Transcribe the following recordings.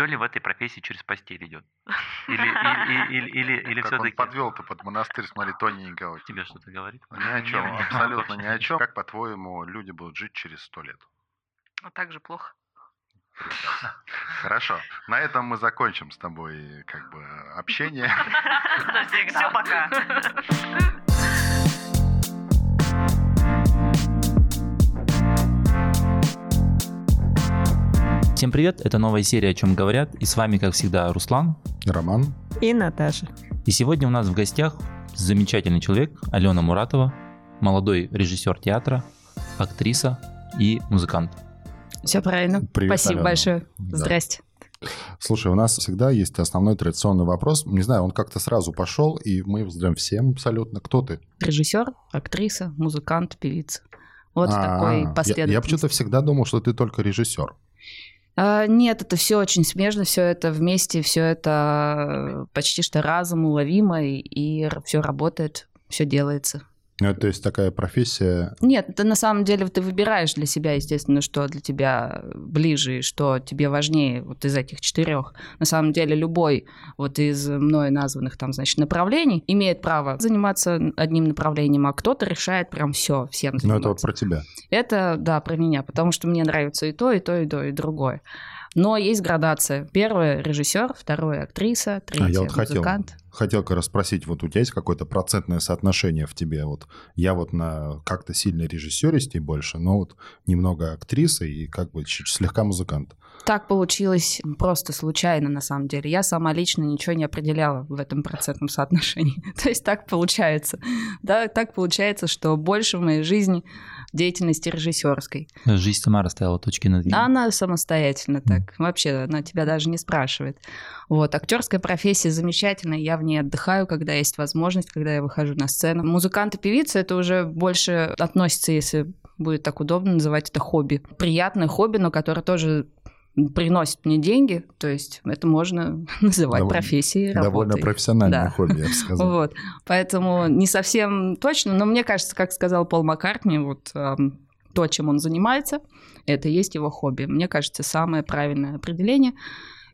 все ли в этой профессии через постель идет? Или, или, или, или, или он все-таки... подвел-то под монастырь, смотри, тоненького. Тебе что-то говорит? Ни о чем, абсолютно ни о чем. Как, по-твоему, люди будут жить через сто лет? А так же плохо. Хорошо. На этом мы закончим с тобой как бы общение. Все, пока. Всем привет, это новая серия «О чем говорят» и с вами, как всегда, Руслан. Роман. И Наташа. И сегодня у нас в гостях замечательный человек Алена Муратова, молодой режиссер театра, актриса и музыкант. Все правильно. Привет, Спасибо Алена. большое. Да. Здрасте. Слушай, у нас всегда есть основной традиционный вопрос. Не знаю, он как-то сразу пошел, и мы его задаем всем абсолютно. Кто ты? Режиссер, актриса, музыкант, певица. Вот в А, такой я- Я, последовательности. почему-то всегда думал, что ты только режиссер. А, нет, это все очень смежно, все это вместе, все это э, почти что разом уловимо, и, и все работает, все делается. Ну, То есть такая профессия... Нет, это на самом деле ты выбираешь для себя, естественно, что для тебя ближе и что тебе важнее вот из этих четырех. На самом деле любой вот из мной названных там, значит, направлений имеет право заниматься одним направлением, а кто-то решает прям все, всем Ну, заниматься. это вот про тебя. Это, да, про меня, потому что мне нравится и то, и то, и то, и другое. Но есть градация. Первое — режиссер, второе — актриса, третье А вот музыкант. хотел как раз вот у тебя есть какое-то процентное соотношение в тебе? Вот я вот на как-то сильно режиссеристей больше, но вот немного актрисы и как бы слегка музыкант. Так получилось просто случайно, на самом деле. Я сама лично ничего не определяла в этом процентном соотношении. То есть так получается. Да, так получается, что больше в моей жизни деятельности режиссерской. Жизнь сама расставила точки над «и». Она самостоятельно так. Вообще, она тебя даже не спрашивает. Вот. Актерская профессия замечательная. Я в ней отдыхаю, когда есть возможность, когда я выхожу на сцену. Музыкант и певица это уже больше относится, если будет так удобно называть это хобби. Приятное хобби, но которое тоже приносит мне деньги, то есть это можно называть Довольно- профессией, Довольно работой. профессиональное Да. хобби, я бы сказал. Вот. Поэтому не совсем точно, но мне кажется, как сказал Пол Маккартни, вот то, чем он занимается, это и есть его хобби. Мне кажется, самое правильное определение.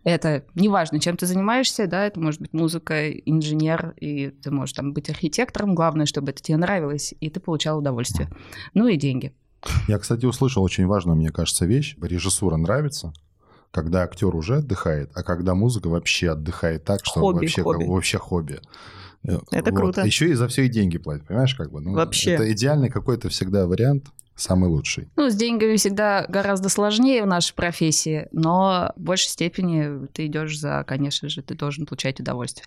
Это неважно, чем ты занимаешься, да, это может быть музыка, инженер, и ты можешь там быть архитектором. Главное, чтобы это тебе нравилось, и ты получал удовольствие. Ну и деньги. Я, кстати, услышал очень важную, мне кажется, вещь. Режиссура нравится, когда актер уже отдыхает, а когда музыка вообще отдыхает так, что Хобби, вообще, хобби. как- вообще хобби. Э, Это круто. Еще и за все и деньги платят, понимаешь, как бы. Ну, Вообще. Это идеальный какой-то всегда вариант, самый лучший. Ну, с деньгами всегда гораздо сложнее в нашей профессии, но в большей степени ты идешь за, конечно же, ты должен получать удовольствие.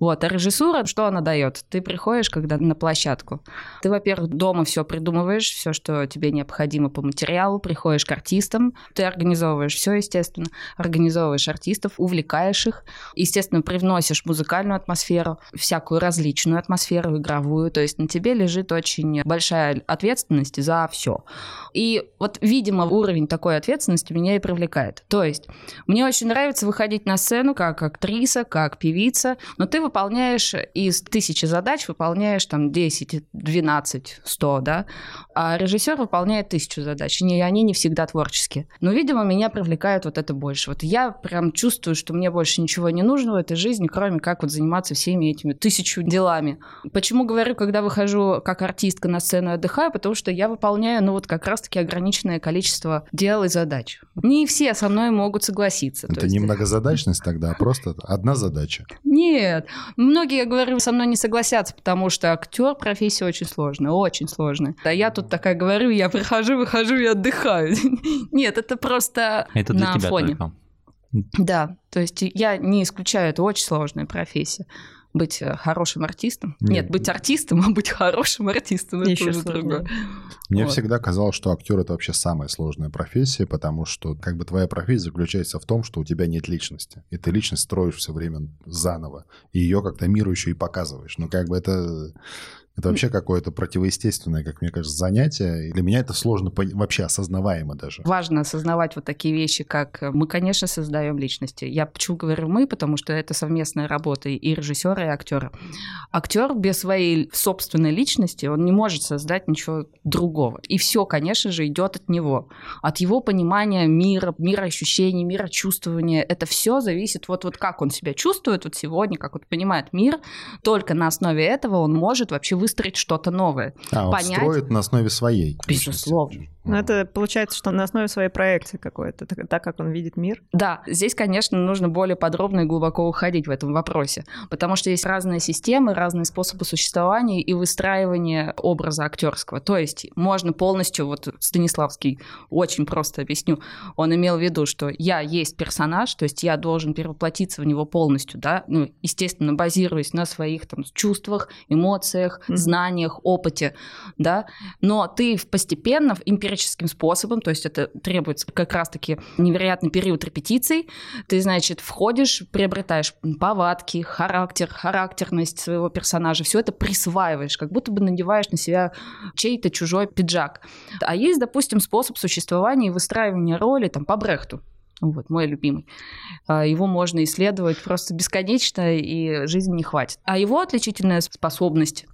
Вот, а режиссура, что она дает? Ты приходишь, когда на площадку. Ты, во-первых, дома все придумываешь, все, что тебе необходимо по материалу, приходишь к артистам, ты организовываешь все, естественно, организовываешь артистов, увлекаешь их, естественно, привносишь музыкальную атмосферу, всякую различную атмосферу, игровую, то есть на тебе лежит очень большая ответственность за все. И вот, видимо, уровень такой ответственности меня и привлекает. То есть мне очень нравится выходить на сцену как актриса, как певица, но ты выполняешь из тысячи задач, выполняешь там 10, 12, 100, да, а режиссер выполняет тысячу задач, и они не всегда творческие. Но, видимо, меня привлекает вот это больше. Вот я прям чувствую, что мне больше ничего не нужно в этой жизни, кроме как вот заниматься всеми этими тысячу делами. Почему говорю, когда выхожу как артистка на сцену отдыхаю? Потому что я выполняю, ну вот как раз-таки ограниченное количество дел и задач. Не все со мной могут согласиться. То Это есть- не многозадачность тогда, а просто одна задача. Нет. Многие, я говорю, со мной не согласятся, потому что актер профессия очень сложная, очень сложная. А я тут такая говорю, я прихожу, выхожу и отдыхаю. Нет, это просто Это для на тебя фоне. только. Да, то есть я не исключаю, это очень сложная профессия. Быть э, хорошим артистом. Нет, Нет. быть артистом, а быть хорошим артистом. Это Ещё уже другое. Мне Вот. всегда казалось, что актер это вообще самая сложная профессия, потому что как бы твоя профессия заключается в том, что у тебя нет личности. И ты личность строишь все время заново. И ее как-то миру еще и показываешь. Ну, как бы это Это вообще какое-то противоестественное, как мне кажется, занятие. И для меня это сложно вообще осознаваемо даже. Важно осознавать вот такие вещи, как э, мы, конечно, создаем личности. Я почему говорю мы, потому что это совместная работа и режиссера, и актера. Актер без своей собственной личности, он не может создать ничего другого. И все, конечно же, идет от него. От его понимания мира, мира ощущений, мира чувствования. Это все зависит вот, вот как он себя чувствует вот сегодня, как он понимает мир. Только на основе этого он может вообще выстроить что-то новое. А, он Понять- строит на основе своей. Безусловно. Ну, это получается, что на основе своей проекции какой-то, так, так как он видит мир. Да, здесь, конечно, нужно более подробно и глубоко уходить в этом вопросе, потому что есть разные системы, разные способы существования и выстраивания образа актерского. То есть можно полностью, вот Станиславский очень просто объясню, он имел в виду, что я есть персонаж, то есть я должен перевоплотиться в него полностью, да, ну, естественно, базируясь на своих там чувствах, эмоциях, знаниях, опыте, да, но ты постепенно, эмпирическим способом, то есть это требуется как раз-таки невероятный период репетиций, ты, значит, входишь, приобретаешь повадки, характер, характерность своего персонажа, все это присваиваешь, как будто бы надеваешь на себя чей-то чужой пиджак. А есть, допустим, способ существования и выстраивания роли там по Брехту. Вот, мой любимый. А, Его можно исследовать просто бесконечно, и жизни не хватит. А его отличительная способность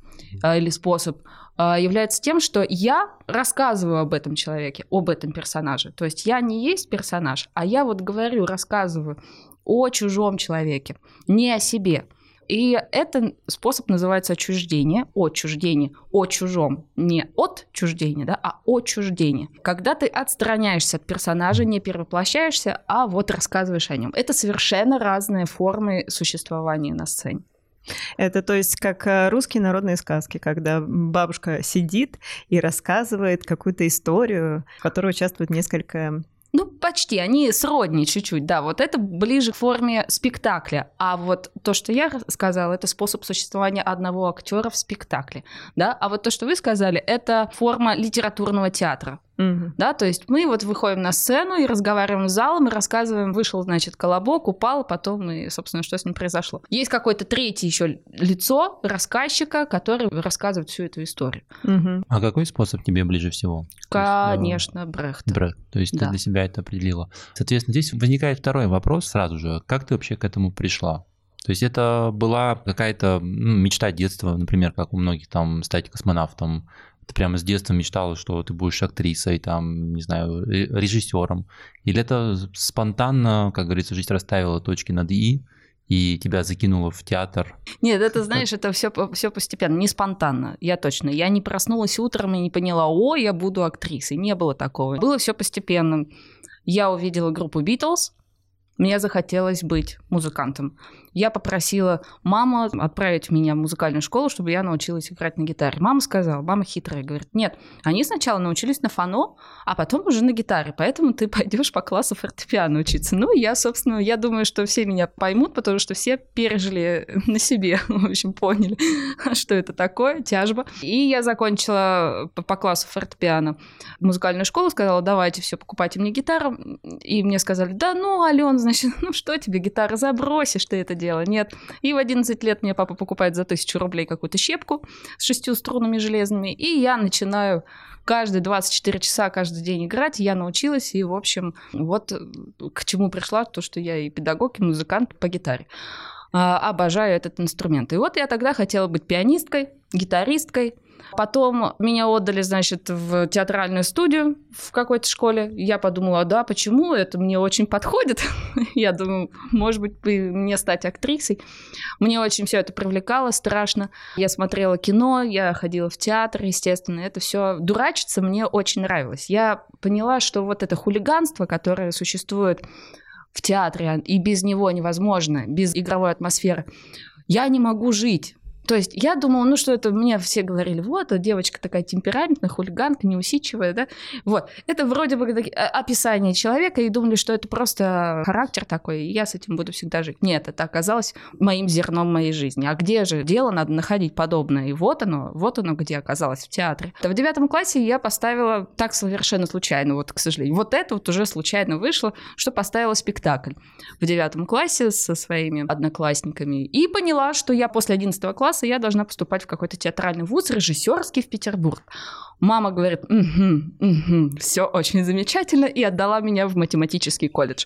или способ а, является тем, что я рассказываю об этом человеке, об этом персонаже. То есть я не есть персонаж, а я вот говорю, рассказываю о чужом человеке, не о себе. И этот способ называется отчуждение, отчуждение, о чужом, не от чуждения, да, а отчуждение. Когда ты отстраняешься от персонажа, не перевоплощаешься, а вот рассказываешь о нем. Это совершенно разные формы существования на сцене. Это то есть как э, русские народные сказки, когда бабушка сидит и рассказывает какую-то историю, в которой участвует несколько... Ну, почти, они сродни чуть-чуть, да, вот это ближе к форме спектакля, а вот то, что я сказала, это способ существования одного актера в спектакле, да, а вот то, что вы сказали, это форма литературного театра, Мгм. да, то есть мы вот выходим на сцену и разговариваем с залом, и рассказываем, вышел, значит, колобок, упал, потом, и, собственно, что с ним произошло. Есть какое-то третье еще лицо рассказчика, который рассказывает всю эту историю. Мгм. А какой способ тебе ближе всего? Есть, Конечно, Брехт. Брат, то есть Да. ты для себя это определила. Соответственно, здесь возникает второй вопрос сразу же. Как ты вообще к этому пришла? То есть это была какая-то ну, мечта детства, например, как у многих там стать космонавтом. Ты прямо с детства мечтала, что ты будешь актрисой, там, не знаю, ре- режиссером. Или это спонтанно, как говорится, жизнь расставила точки над «и», и тебя закинуло в театр. Нет, это, знаешь, это все, все постепенно, не спонтанно, я точно. Я не проснулась утром и не поняла, о, я буду актрисой. Не было такого. Было все постепенно. Я увидела группу Beatles, мне захотелось быть музыкантом. Я попросила маму отправить меня в музыкальную школу, чтобы я научилась играть на гитаре. Мама сказала, мама хитрая, говорит, нет, они сначала научились на фано, а потом уже на гитаре, поэтому ты пойдешь по классу фортепиано учиться. Ну, я, собственно, я думаю, что все меня поймут, потому что все пережили на себе, в общем, поняли, что это такое, тяжба. И я закончила по, по классу фортепиано музыкальную школу, сказала, давайте все, покупайте мне гитару. И мне сказали, да ну, Ален, значит, ну что тебе гитара, забросишь ты это дело, нет. И в 11 лет мне папа покупает за тысячу рублей какую-то щепку с шестью струнами железными, и я начинаю каждые 24 часа каждый день играть, я научилась, и, в общем, вот э, к чему пришла, то, что я и педагог, и музыкант по гитаре. А, Обожаю этот инструмент. И вот я тогда хотела быть пианисткой, гитаристкой, Потом меня отдали, значит, в театральную студию в какой-то школе. Я подумала, да, почему? Это мне очень подходит. Я думаю, может быть, бы мне стать актрисой. Мне очень все это привлекало, страшно. Я смотрела кино, я ходила в театр, естественно. Это все дурачиться мне очень нравилось. Я поняла, что вот это хулиганство, которое существует в театре, и без него невозможно, без игровой атмосферы, я не могу жить. То есть я думала, ну что это, мне все говорили, вот, девочка такая темпераментная, хулиганка, неусидчивая, да, вот. Это вроде бы а- описание человека, и думали, что это просто характер такой, и я с этим буду всегда жить. Нет, это оказалось моим зерном моей жизни. А где же дело надо находить подобное? И вот оно, вот оно где оказалось, в театре. В девятом классе я поставила так совершенно случайно, вот, к сожалению. Вот это вот уже случайно вышло, что поставила спектакль в девятом классе со своими одноклассниками. И поняла, что я после одиннадцатого класса класса я должна поступать в какой-то театральный вуз, режиссерский в Петербург. Мама говорит, угу, угу, все очень замечательно, и отдала меня в математический колледж.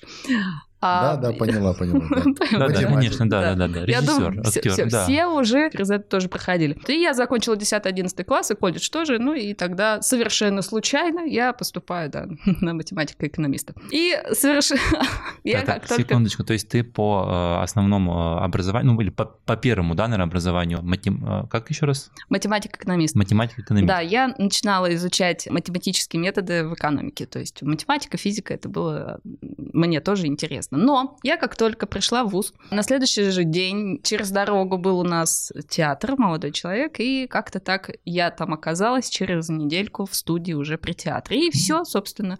Да, да, поняла, поняла. да. Да, конечно, да, да, да, Режиссер, актер, все уже через это тоже проходили. И я закончила 10-11 класс и колледж тоже, ну и тогда совершенно случайно я поступаю, да, на математика-экономиста. И совершенно... Я как только... секундочку, то есть ты по э, основному э, образованию, ну или по, первому, да, наверное, образованию, матем- э, как еще раз? Математика-экономист. Математика, экономика. Да, я начинала изучать математические методы в экономике. То есть математика, физика, это было мне тоже интересно. Но я как только пришла в ВУЗ, на следующий же день через дорогу был у нас театр, молодой человек, и как-то так я там оказалась через недельку в студии уже при театре. И все, собственно.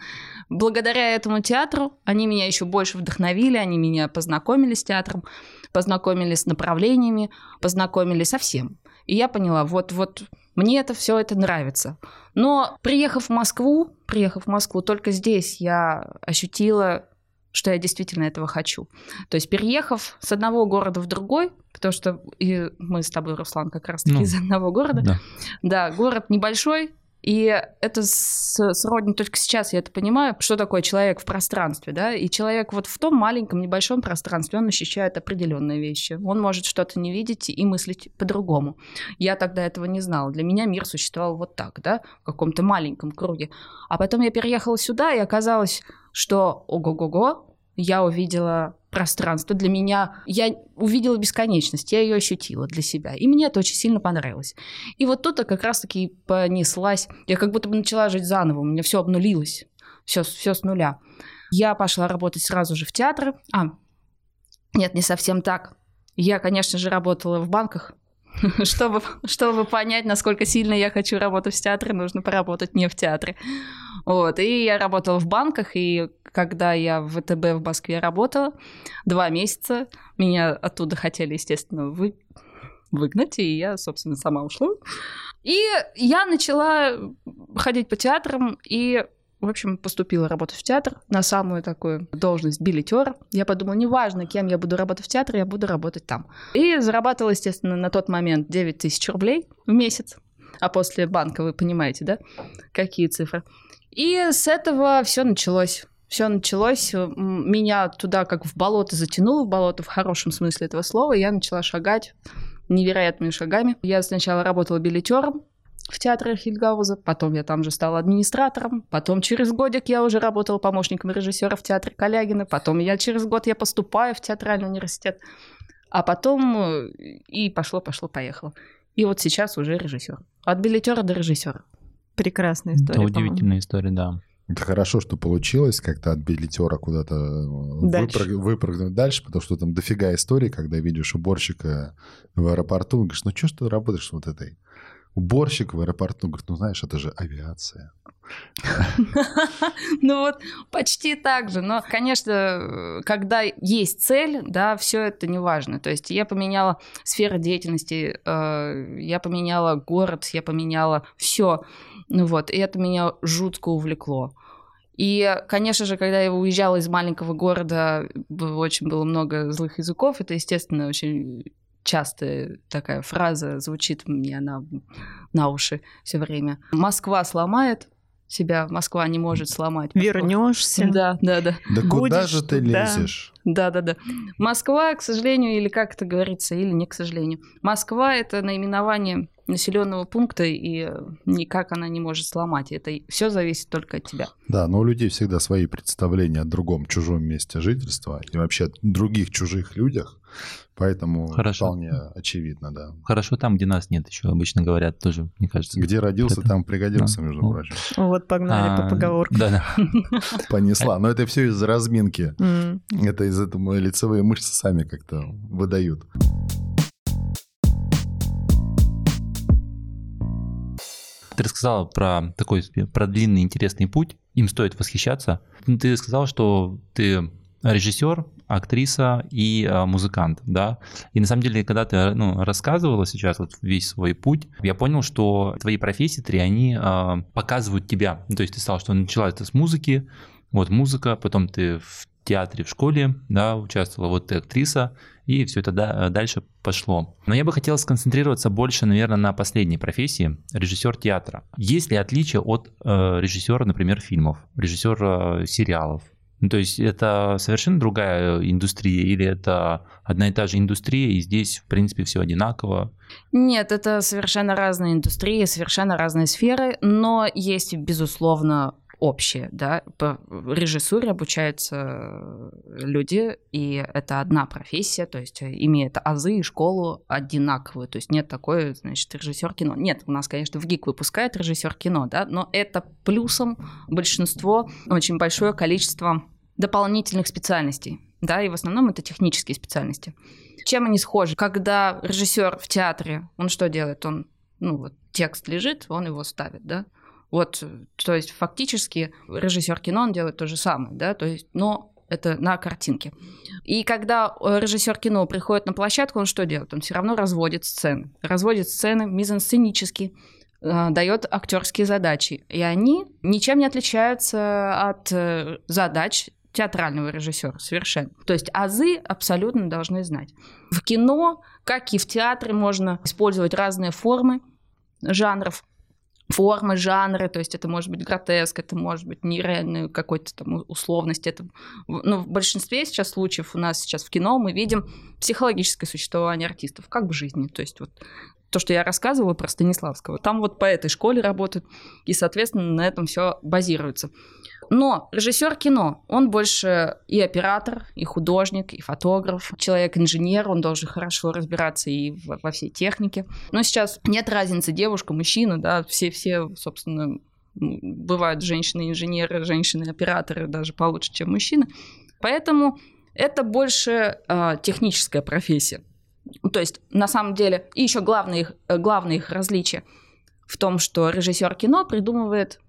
Благодаря этому театру они меня еще больше вдохновили, они меня познакомили с театром, познакомили с направлениями, познакомили со всем. И я поняла, вот-вот мне это все это нравится. Но приехав в Москву, приехав в Москву, только здесь я ощутила, что я действительно этого хочу. То есть переехав с одного города в другой, потому что и мы с тобой, Руслан, как раз-таки Ну, из одного города, Да. да, город небольшой, и это сродни только сейчас я это понимаю, что такое человек в пространстве, да, и человек вот в том маленьком небольшом пространстве, он ощущает определенные вещи, он может что-то не видеть и мыслить по-другому. Я тогда этого не знала, для меня мир существовал вот так, да, в каком-то маленьком круге. А потом я переехала сюда, и оказалось, что ого-го-го, я увидела пространство для меня, я увидела бесконечность, я ее ощутила для себя, и мне это очень сильно понравилось. И вот тут как раз-таки понеслась. Я как будто бы начала жить заново. У меня все обнулилось. Все, все с нуля. Я пошла работать сразу же в театры. А, нет, не совсем так. Я, конечно же, работала в банках. Чтобы, чтобы понять, насколько сильно я хочу работать в театре, нужно поработать не в театре. Вот. И я работала в банках, и когда я в ВТБ в Москве работала, два месяца, меня оттуда хотели, естественно, вы, выгнать, и я, собственно, сама ушла. И я начала ходить по театрам и, в общем, поступила работать в театр на самую такую должность билетера. Я подумала, неважно, кем я буду работать в театре, я буду работать там. И зарабатывала, естественно, на тот момент 9 тысяч рублей в месяц. А после банка, вы понимаете, да, какие цифры. И с этого все началось. Все началось, м, меня туда как в болото затянуло, в болото в хорошем смысле этого слова, я начала шагать невероятными шагами. Я сначала работала билетером в театре Хильгауза, потом я там же стала администратором, потом через годик я уже работала помощником режиссера в театре Калягина, потом я через год я поступаю в театральный университет, а потом э, и пошло, пошло, поехало. И вот сейчас уже режиссер. От билетера до режиссера. Прекрасная Это история. удивительная история, да. Это хорошо, что получилось как-то от билетера куда-то э, Дальше. выпрыг- выпрыгнуть дальше, потому что там дофига историй, когда видишь уборщика в аэропорту, и говоришь, ну что ж ты работаешь вот этой? Уборщик в аэропорту, говорит, ну знаешь, это же авиация. Ну вот, почти так же. Но, конечно, когда есть цель, да, все это не важно. То есть я поменяла сферу деятельности, э, я поменяла город, я поменяла все. Ну вот, и это меня жутко увлекло. И, конечно же, когда я уезжала из маленького города, очень было много злых языков. Это, естественно, очень частая такая фраза звучит мне на, на уши все время. Москва сломает себя, Москва не может сломать. Вернешься. Да, да, да. Да куда Будешь же ты лезешь? Да, да, да. Москва, к сожалению, или как это говорится, или не к сожалению. Москва это наименование населенного пункта, и никак она не может сломать. Это все зависит только от тебя. Да, но у людей всегда свои представления о другом чужом месте жительства и вообще о других чужих людях, поэтому Хорошо. вполне очевидно, да. Хорошо там, где нас нет еще, обычно говорят тоже, мне кажется. Где родился, Это- там пригодился, Да. между Ну. прочим. Вот погнали по А, поговорке. Да, да. Понесла. Но это все из-за разминки. Это из этого лицевые мышцы сами как-то выдают. Ты рассказала про такой про длинный интересный путь, им стоит восхищаться. Ты сказал, что ты режиссер, актриса и а, музыкант, да. И на самом деле, когда ты ну, рассказывала сейчас вот весь свой путь, я понял, что твои профессии три, они а, показывают тебя. То есть ты сказал, что начала это с музыки, вот музыка, потом ты в театре в школе, да, участвовала, вот ты актриса, и все это да, дальше пошло. Но я бы хотел сконцентрироваться больше, наверное, на последней профессии, режиссер театра. Есть ли отличие от э, режиссера, например, фильмов, режиссера сериалов? Ну, то есть это совершенно другая индустрия или это одна и та же индустрия, и здесь, в принципе, все одинаково? Нет, это совершенно разные индустрии, совершенно разные сферы, но есть, безусловно, общее, да, по режиссуре обучаются люди, и это одна профессия, то есть имеет азы и школу одинаковую, то есть нет такой, значит, режиссер кино. Нет, у нас, конечно, в ГИК выпускает режиссер кино, да, но это плюсом большинство, очень большое количество дополнительных специальностей, да, и в основном это технические специальности. Чем они схожи? Когда режиссер в театре, он что делает? Он, ну вот, текст лежит, он его ставит, да, вот, то есть фактически режиссер кино, он делает то же самое, да, то есть, но это на картинке. И когда э, режиссер кино приходит на площадку, он что делает? Он все равно разводит сцены. Разводит сцены мизансценически, э, дает актерские задачи. И они ничем не отличаются от э, задач театрального режиссера совершенно. То есть азы абсолютно должны знать. В кино, как и в театре, можно использовать разные формы жанров формы, жанры, то есть это может быть гротеск, это может быть нереальная какой-то там условность. Это, ну, в большинстве сейчас случаев у нас сейчас в кино мы видим психологическое существование артистов, как в жизни. То есть вот то, что я рассказывала про Станиславского, там вот по этой школе работают, и, соответственно, на этом все базируется. Но режиссер кино, он больше и оператор, и художник, и фотограф, человек-инженер, он должен хорошо разбираться и во всей технике. Но сейчас нет разницы девушка, мужчина, да, все-все, собственно, бывают женщины-инженеры, женщины-операторы даже получше, чем мужчины. Поэтому это больше э, техническая профессия. То есть, на самом деле, и еще главное их, главное их различие в том, что режиссер кино придумывает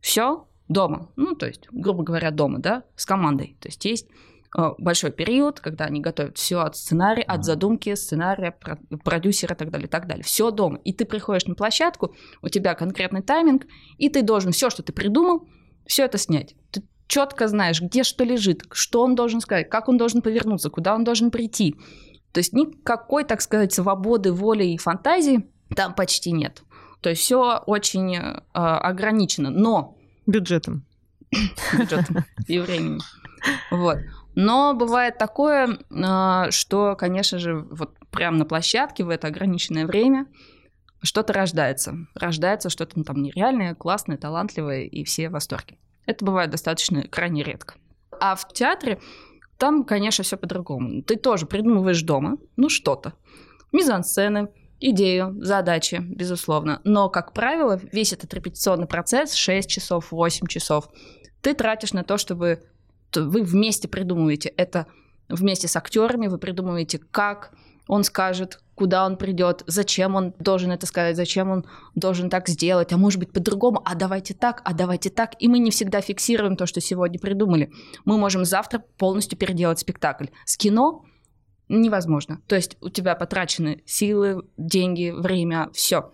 все дома, ну, то есть, грубо говоря, дома, да, с командой. То есть есть э, большой период, когда они готовят все от сценария, от задумки, сценария, продюсера и так далее, и так далее. Все дома. И ты приходишь на площадку, у тебя конкретный тайминг, и ты должен все, что ты придумал, все это снять. Ты четко знаешь, где что лежит, что он должен сказать, как он должен повернуться, куда он должен прийти. То есть никакой, так сказать, свободы, воли и фантазии там почти нет. То есть все очень э, ограничено. Но Бюджетом. Бюджетом и временем. Вот. Но бывает такое, а, что, конечно же, вот прямо на площадке в это ограниченное время что-то рождается. Рождается что-то ну, там нереальное, классное, талантливое, и все в восторге. Это бывает достаточно крайне редко. А в театре там, конечно, все по-другому. Ты тоже придумываешь дома, ну, что-то. Мизансцены, идею, задачи, безусловно. Но, как правило, весь этот репетиционный процесс, 6 часов, 8 часов, ты тратишь на то, чтобы вы вместе придумываете это вместе с актерами, вы придумываете, как он скажет, куда он придет, зачем он должен это сказать, зачем он должен так сделать, а может быть по-другому, а давайте так, а давайте так. И мы не всегда фиксируем то, что сегодня придумали. Мы можем завтра полностью переделать спектакль. С кино невозможно. То есть у тебя потрачены силы, деньги, время, все.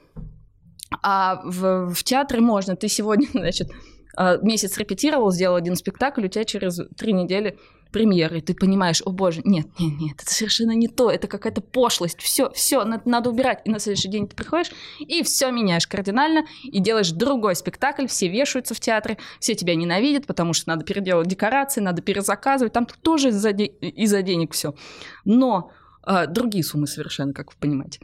А в, в театре можно. Ты сегодня, значит, а, месяц репетировал, сделал один спектакль, у тебя через три недели премьеры, ты понимаешь, о боже, нет, нет, нет, это совершенно не то, это какая-то пошлость, все, все, надо, надо убирать. И на следующий день ты приходишь и все меняешь кардинально, и делаешь другой спектакль, все вешаются в театре, все тебя ненавидят, потому что надо переделать декорации, надо перезаказывать, там тоже из-за, де- из-за денег все. Но э, другие суммы совершенно, как вы понимаете.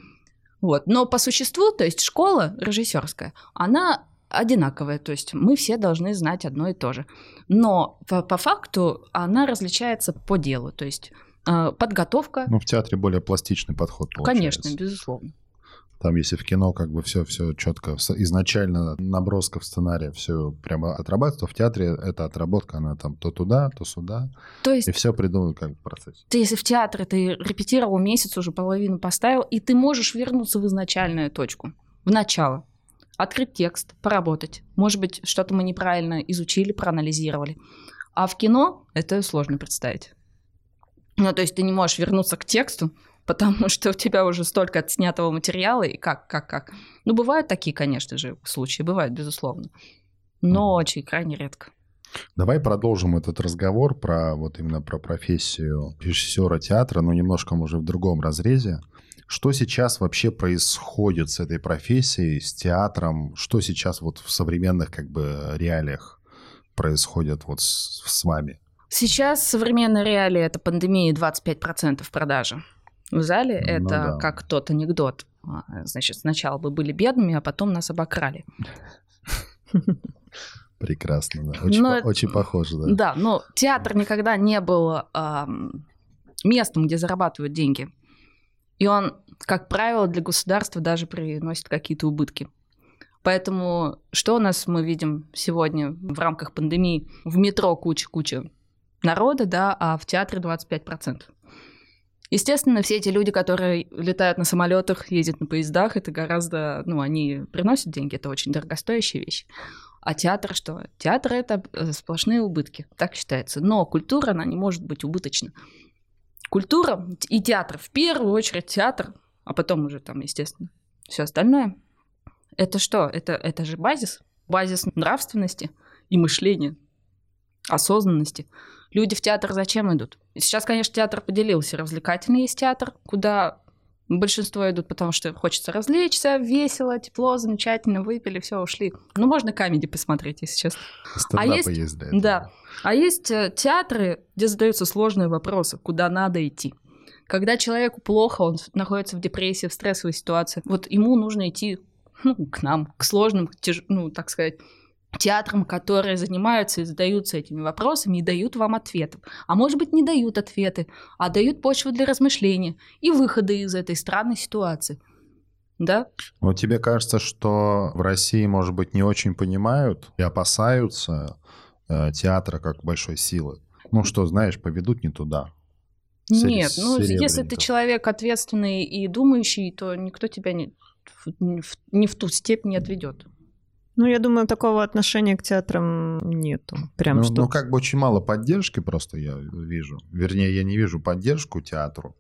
Вот. Но по существу, то есть школа режиссерская, она одинаковая, то есть мы все должны знать одно и то же. Но по, по факту она различается по делу, то есть э, подготовка. Ну, в театре более пластичный подход получается. Конечно, безусловно. Там, если в кино как бы все, все четко, изначально наброска в сценарии все прямо отрабатывается, то в театре эта отработка, она там то туда, то сюда. То есть... И все придумано как бы в процессе. Ты если в театре ты репетировал месяц, уже половину поставил, и ты можешь вернуться в изначальную точку, в начало открыть текст, поработать. Может быть, что-то мы неправильно изучили, проанализировали. А в кино это сложно представить. Ну, то есть ты не можешь вернуться к тексту, потому что у тебя уже столько отснятого материала, и как, как, как. Ну, бывают такие, конечно же, случаи, бывают, безусловно. Но очень крайне редко. Давай продолжим этот разговор про вот именно про профессию режиссера театра, но немножко уже в другом разрезе. Что сейчас вообще происходит с этой профессией, с театром? Что сейчас вот в современных как бы реалиях происходит вот с, с вами? Сейчас современная реалия – это пандемия 25% продажи. В зале Ну это да. как тот анекдот. А, Значит, сначала вы были бедными, а потом нас обокрали. Прекрасно, да. Очень, Но по- очень похоже, да. Да, но театр никогда не был ам, местом, где зарабатывают деньги. И он, как правило, для государства даже приносит какие-то убытки. Поэтому что у нас мы видим сегодня в рамках пандемии? В метро куча-куча народа, да, а в театре 25%. Естественно, все эти люди, которые летают на самолетах, ездят на поездах, это гораздо, ну, они приносят деньги, это очень дорогостоящая вещь. А театр что? Театр это э, сплошные убытки, так считается. Но культура, она не может быть убыточна. Культура и театр, в первую очередь театр, а потом уже там, естественно, все остальное. Это что? Это, это же базис. Базис нравственности и мышления, осознанности. Люди в театр зачем идут? Сейчас, конечно, театр поделился. Развлекательный есть театр, куда большинство идут, потому что хочется развлечься, весело, тепло, замечательно, выпили, все, ушли. Ну, можно камеди посмотреть, если честно. Стендапы есть- есть, для этого. Да. А есть э, театры, где задаются сложные вопросы, куда надо идти. Когда человеку плохо, он находится в депрессии, в стрессовой ситуации, вот ему нужно идти ну, к нам, к сложным, тяж- ну, так сказать, театрам, которые занимаются и задаются этими вопросами и дают вам ответы. А может быть, не дают ответы, а дают почву для размышления и выходы из этой странной ситуации. Да? Вот тебе кажется, что в России, может быть, не очень понимают и опасаются э, театра как большой силы? Ну что, знаешь, поведут не туда. Нет, ну если ты человек ответственный и думающий, то никто тебя не в- не в ту степь не отведет. Ну, я думаю, такого отношения к театрам нету. Прям ну, что... ну, как бы очень мало поддержки просто я вижу. Вернее, я не вижу поддержку театру.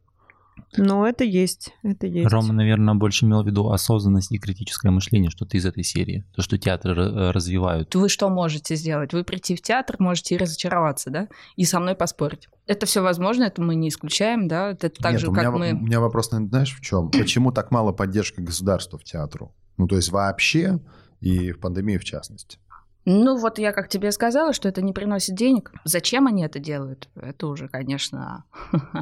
Ну, это есть, это есть. Рома, наверное, больше имел в виду осознанность и критическое мышление, что-то из этой серии. То, что театры ра- развивают. Вы что можете сделать? Вы прийти в театр, можете и разочароваться, да, и со мной поспорить. Это все возможно, это мы не исключаем, да, это так Нет, же, у, как меня, мы... у меня вопрос, знаешь, в чем? Почему так мало поддержки государства в театру? Ну, то есть вообще и в пандемии в частности. Ну, вот я как тебе сказала, что это не приносит денег. Зачем они это делают? Это уже, конечно,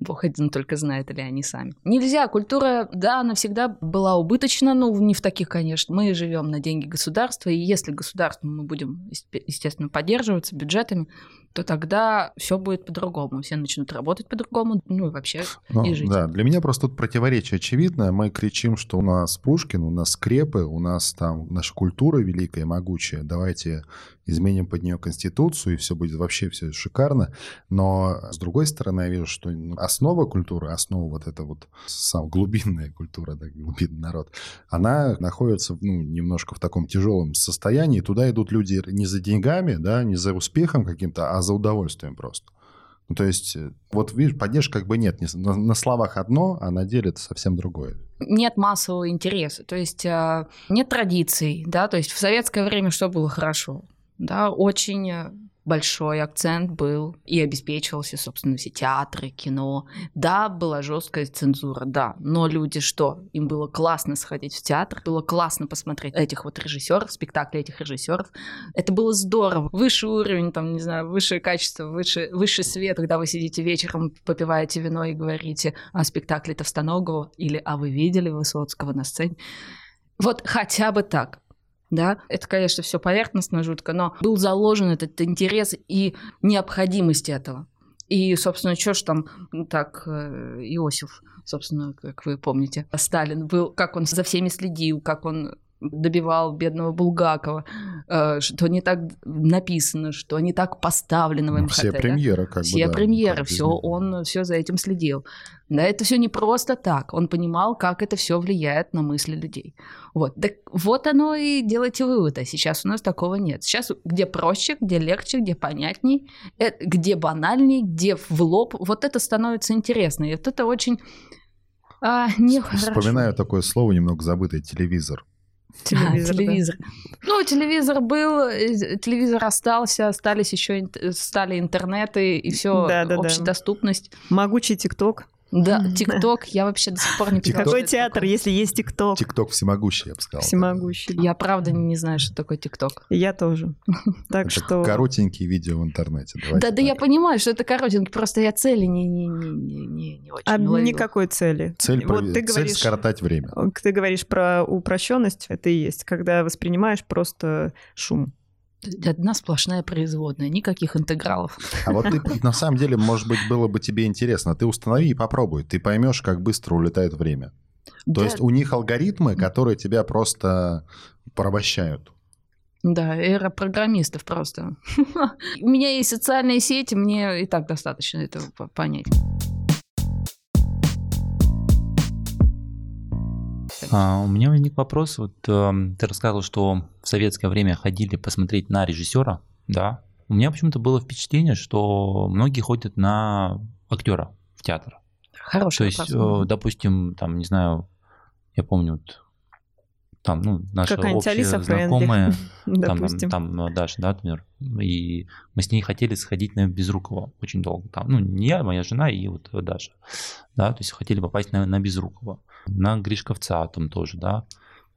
бог один только знает, или они сами. Нельзя, культура, да, она всегда была убыточна, ну, не в таких, конечно. Мы живем на деньги государства, и если государство мы будем, есте- естественно, поддерживаться бюджетами, то тогда все будет по-другому. Все начнут работать по-другому, ну, и вообще Ну, и жить. да, для меня просто тут противоречие очевидное. Мы кричим, что у нас Пушкин, у нас скрепы, у нас там наша культура великая, могучая. Давайте изменим под нее конституцию, и все будет вообще все шикарно. Но с другой стороны, я вижу, что ну, основа культуры, основа вот эта вот сам глубинная культура, да, глубинный народ, она находится ну, немножко в таком тяжелом состоянии. Туда идут люди не за деньгами, да, не за успехом каким-то, а за удовольствием просто. Ну, то есть, э, вот видишь, поддержки как бы нет. На, на словах одно, а на деле это совсем другое. нет массового интереса, то есть э, нет традиций, да, то есть в советское время что было хорошо, да, очень э, большой акцент был и обеспечивался, собственно, все театры, кино. Да, была жесткая цензура, да, но люди что? Им было классно сходить в театр, было классно посмотреть этих вот режиссеров, спектакли этих режиссеров. Это было здорово. Высший уровень, там, не знаю, высшее качество, выше, высший свет, когда вы сидите вечером, попиваете вино и говорите о спектакле Товстоногова или «А вы видели Высоцкого на сцене?» Вот хотя бы так. Да, это, конечно, все поверхностно, жутко, но был заложен этот интерес и необходимость этого. И, собственно, что ж там так э, Иосиф, собственно, как вы помните, Сталин был, как он за всеми следил, как он добивал бедного Булгакова, э, что не так написано, что не так поставлено в Ну, МХТ. все да? премьеры как бы, все да, премьеры, все он все за этим следил. Да, это все не просто так. Он понимал, как это все влияет на мысли людей. Вот. Так вот оно и делайте вывод. А сейчас у нас такого нет. Сейчас где проще, где легче, где понятней, э, где банальней, где в лоб. Вот это становится интересно. И вот это очень а, нехорошо. Вспоминаю такое слово, немного забытое, телевизор. Телевизор, да. телевизор. Ну, телевизор был, э, телевизор остался, остались еще ин- стали интернеты и все, Да-да-да. общедоступность. Могучий ТикТок. Да, ТикТок, я вообще до сих пор не понимаю. Какой театр, если есть ТикТок? ТикТок всемогущий, я бы сказал. Всемогущий. Я правда не знаю, что такое ТикТок. Я тоже. Так что... коротенькие видео в интернете. Да, да, я понимаю, что это коротенький, просто я цели не, не, не, не, не, очень А никакой цели. Цель, скоротать время. ты говоришь про упрощенность, это и есть, когда воспринимаешь просто шум. Одна сплошная производная, никаких интегралов. А вот ты, на самом деле, может быть, было бы тебе интересно. Ты установи и попробуй. Ты поймешь, как быстро улетает время. То Да, есть у них алгоритмы, которые тебя просто порабощают. Да, эра программистов просто. У меня есть социальные сети, мне и так достаточно этого по- понять. А, у меня возник вопрос. Вот эм, ты рассказывал, что в советское время ходили посмотреть на режиссера, да? У меня почему-то было впечатление, что многие ходят на актера в театр. То Хороший есть, вопрос. э, допустим, там, не знаю, я помню, вот, там, ну, наша общая Алиса знакомая, там, там, э, Даша, да, например, и мы с ней хотели сходить на Безрукова очень долго. Там, ну, не я, моя жена и вот э, Даша, да, то есть хотели попасть на, на Безрукова, на Гришковца там тоже, да,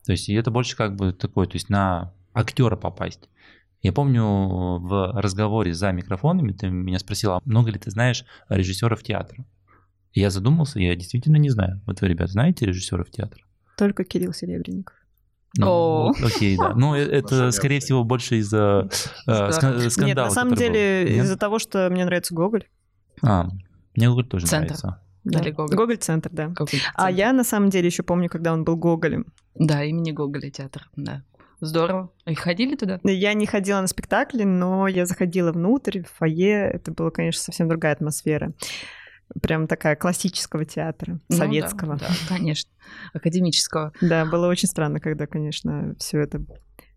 то есть и это больше как бы такое, то есть на актера попасть. Я помню в разговоре за микрофонами ты меня спросила, много ли ты знаешь режиссеров театра? И я задумался, я действительно не знаю. Вот вы, ребят, знаете режиссеров театра? Только Кирилл Серебренников. Ну, окей, да. Ну, э- это, скорее всего, больше из-за э, скандала. Нет, на самом деле, Нет? из-за того, что мне нравится Гоголь. А, мне Гоголь тоже Центр. нравится. Да. Или Гоголь. Гоголь-центр, да. А центр. я, на самом деле, еще помню, когда он был Гоголем. Да, имени Гоголя театр, да. Здорово. И ходили туда? Я не ходила на спектакли, но я заходила внутрь, в фойе. Это была, конечно, совсем другая атмосфера. Прям такая классического театра, Ну да, советского. Да, конечно. Академического. Да, было очень странно, когда, конечно, все это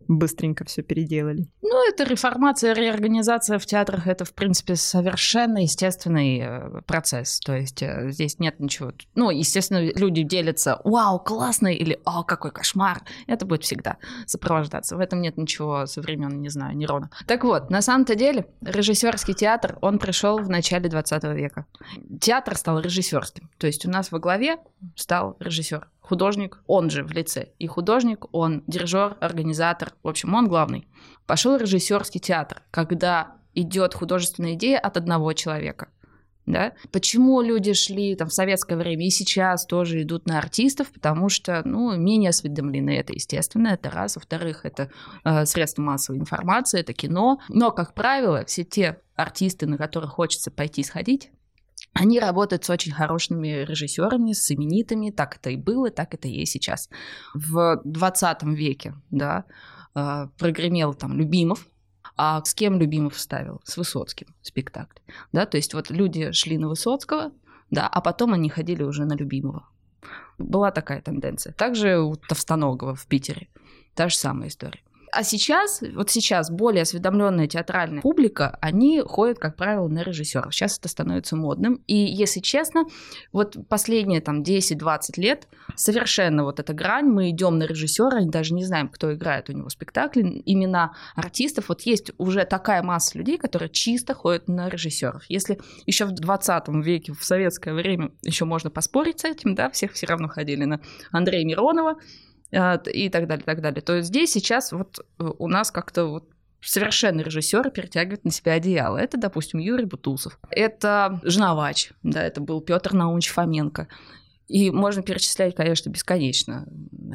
быстренько все переделали. Ну, это реформация, реорганизация в театрах, это, в принципе, совершенно естественный э, процесс. То есть э, здесь нет ничего. Ну, естественно, люди делятся, вау, классно, или о, какой кошмар. Это будет всегда сопровождаться. В этом нет ничего со времен, не знаю, Нерона. Так вот, на самом-то деле, режиссерский театр, он пришел в начале 20 века. Театр стал режиссерским. То есть у нас во главе стал режиссер. Художник, он же в лице. И художник, он дирижер, организатор. В общем, он главный. Пошел режиссерский театр, когда идет художественная идея от одного человека. Да? Почему люди шли там в советское время и сейчас тоже идут на артистов? Потому что, ну, менее осведомлены, это естественно, это раз. Во-вторых, это э, средства массовой информации, это кино. Но, как правило, все те артисты, на которых хочется пойти сходить, они работают с очень хорошими режиссерами, с именитыми, так это и было, так это и есть сейчас. В 20 веке, да, э, прогремел там Любимов, а с кем Любимов ставил? С Высоцким спектакль, да, то есть вот люди шли на Высоцкого, да, а потом они ходили уже на Любимого. Была такая тенденция. Также у Товстоногова в Питере та же самая история. А сейчас, вот сейчас более осведомленная театральная публика, они ходят, как правило, на режиссеров. Сейчас это становится модным. И, если честно, вот последние там 10-20 лет совершенно вот эта грань, мы идем на режиссера, даже не знаем, кто играет у него спектакли, имена артистов. Вот есть уже такая масса людей, которые чисто ходят на режиссеров. Если еще в 20 веке, в советское время, еще можно поспорить с этим, да, всех все равно ходили на Андрея Миронова, и так далее, так далее. То здесь сейчас вот э, у нас как-то вот совершенно режиссеры перетягивают на себя одеяло. Это, допустим, Юрий Бутусов. Это Жновач, да, это был Петр Наумович Фоменко. И можно перечислять, конечно, бесконечно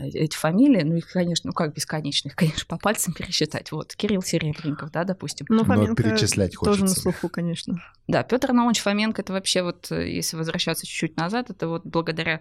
эти фамилии. Ну, их, конечно, ну как бесконечно? Их, конечно, по пальцам пересчитать. Вот, Кирилл Серебренников, да, допустим. Ну, Но Фоменко перечислять тоже на хочется. слуху, конечно. Да, Петр Наумович Фоменко, это вообще вот, э, если возвращаться чуть-чуть назад, это вот благодаря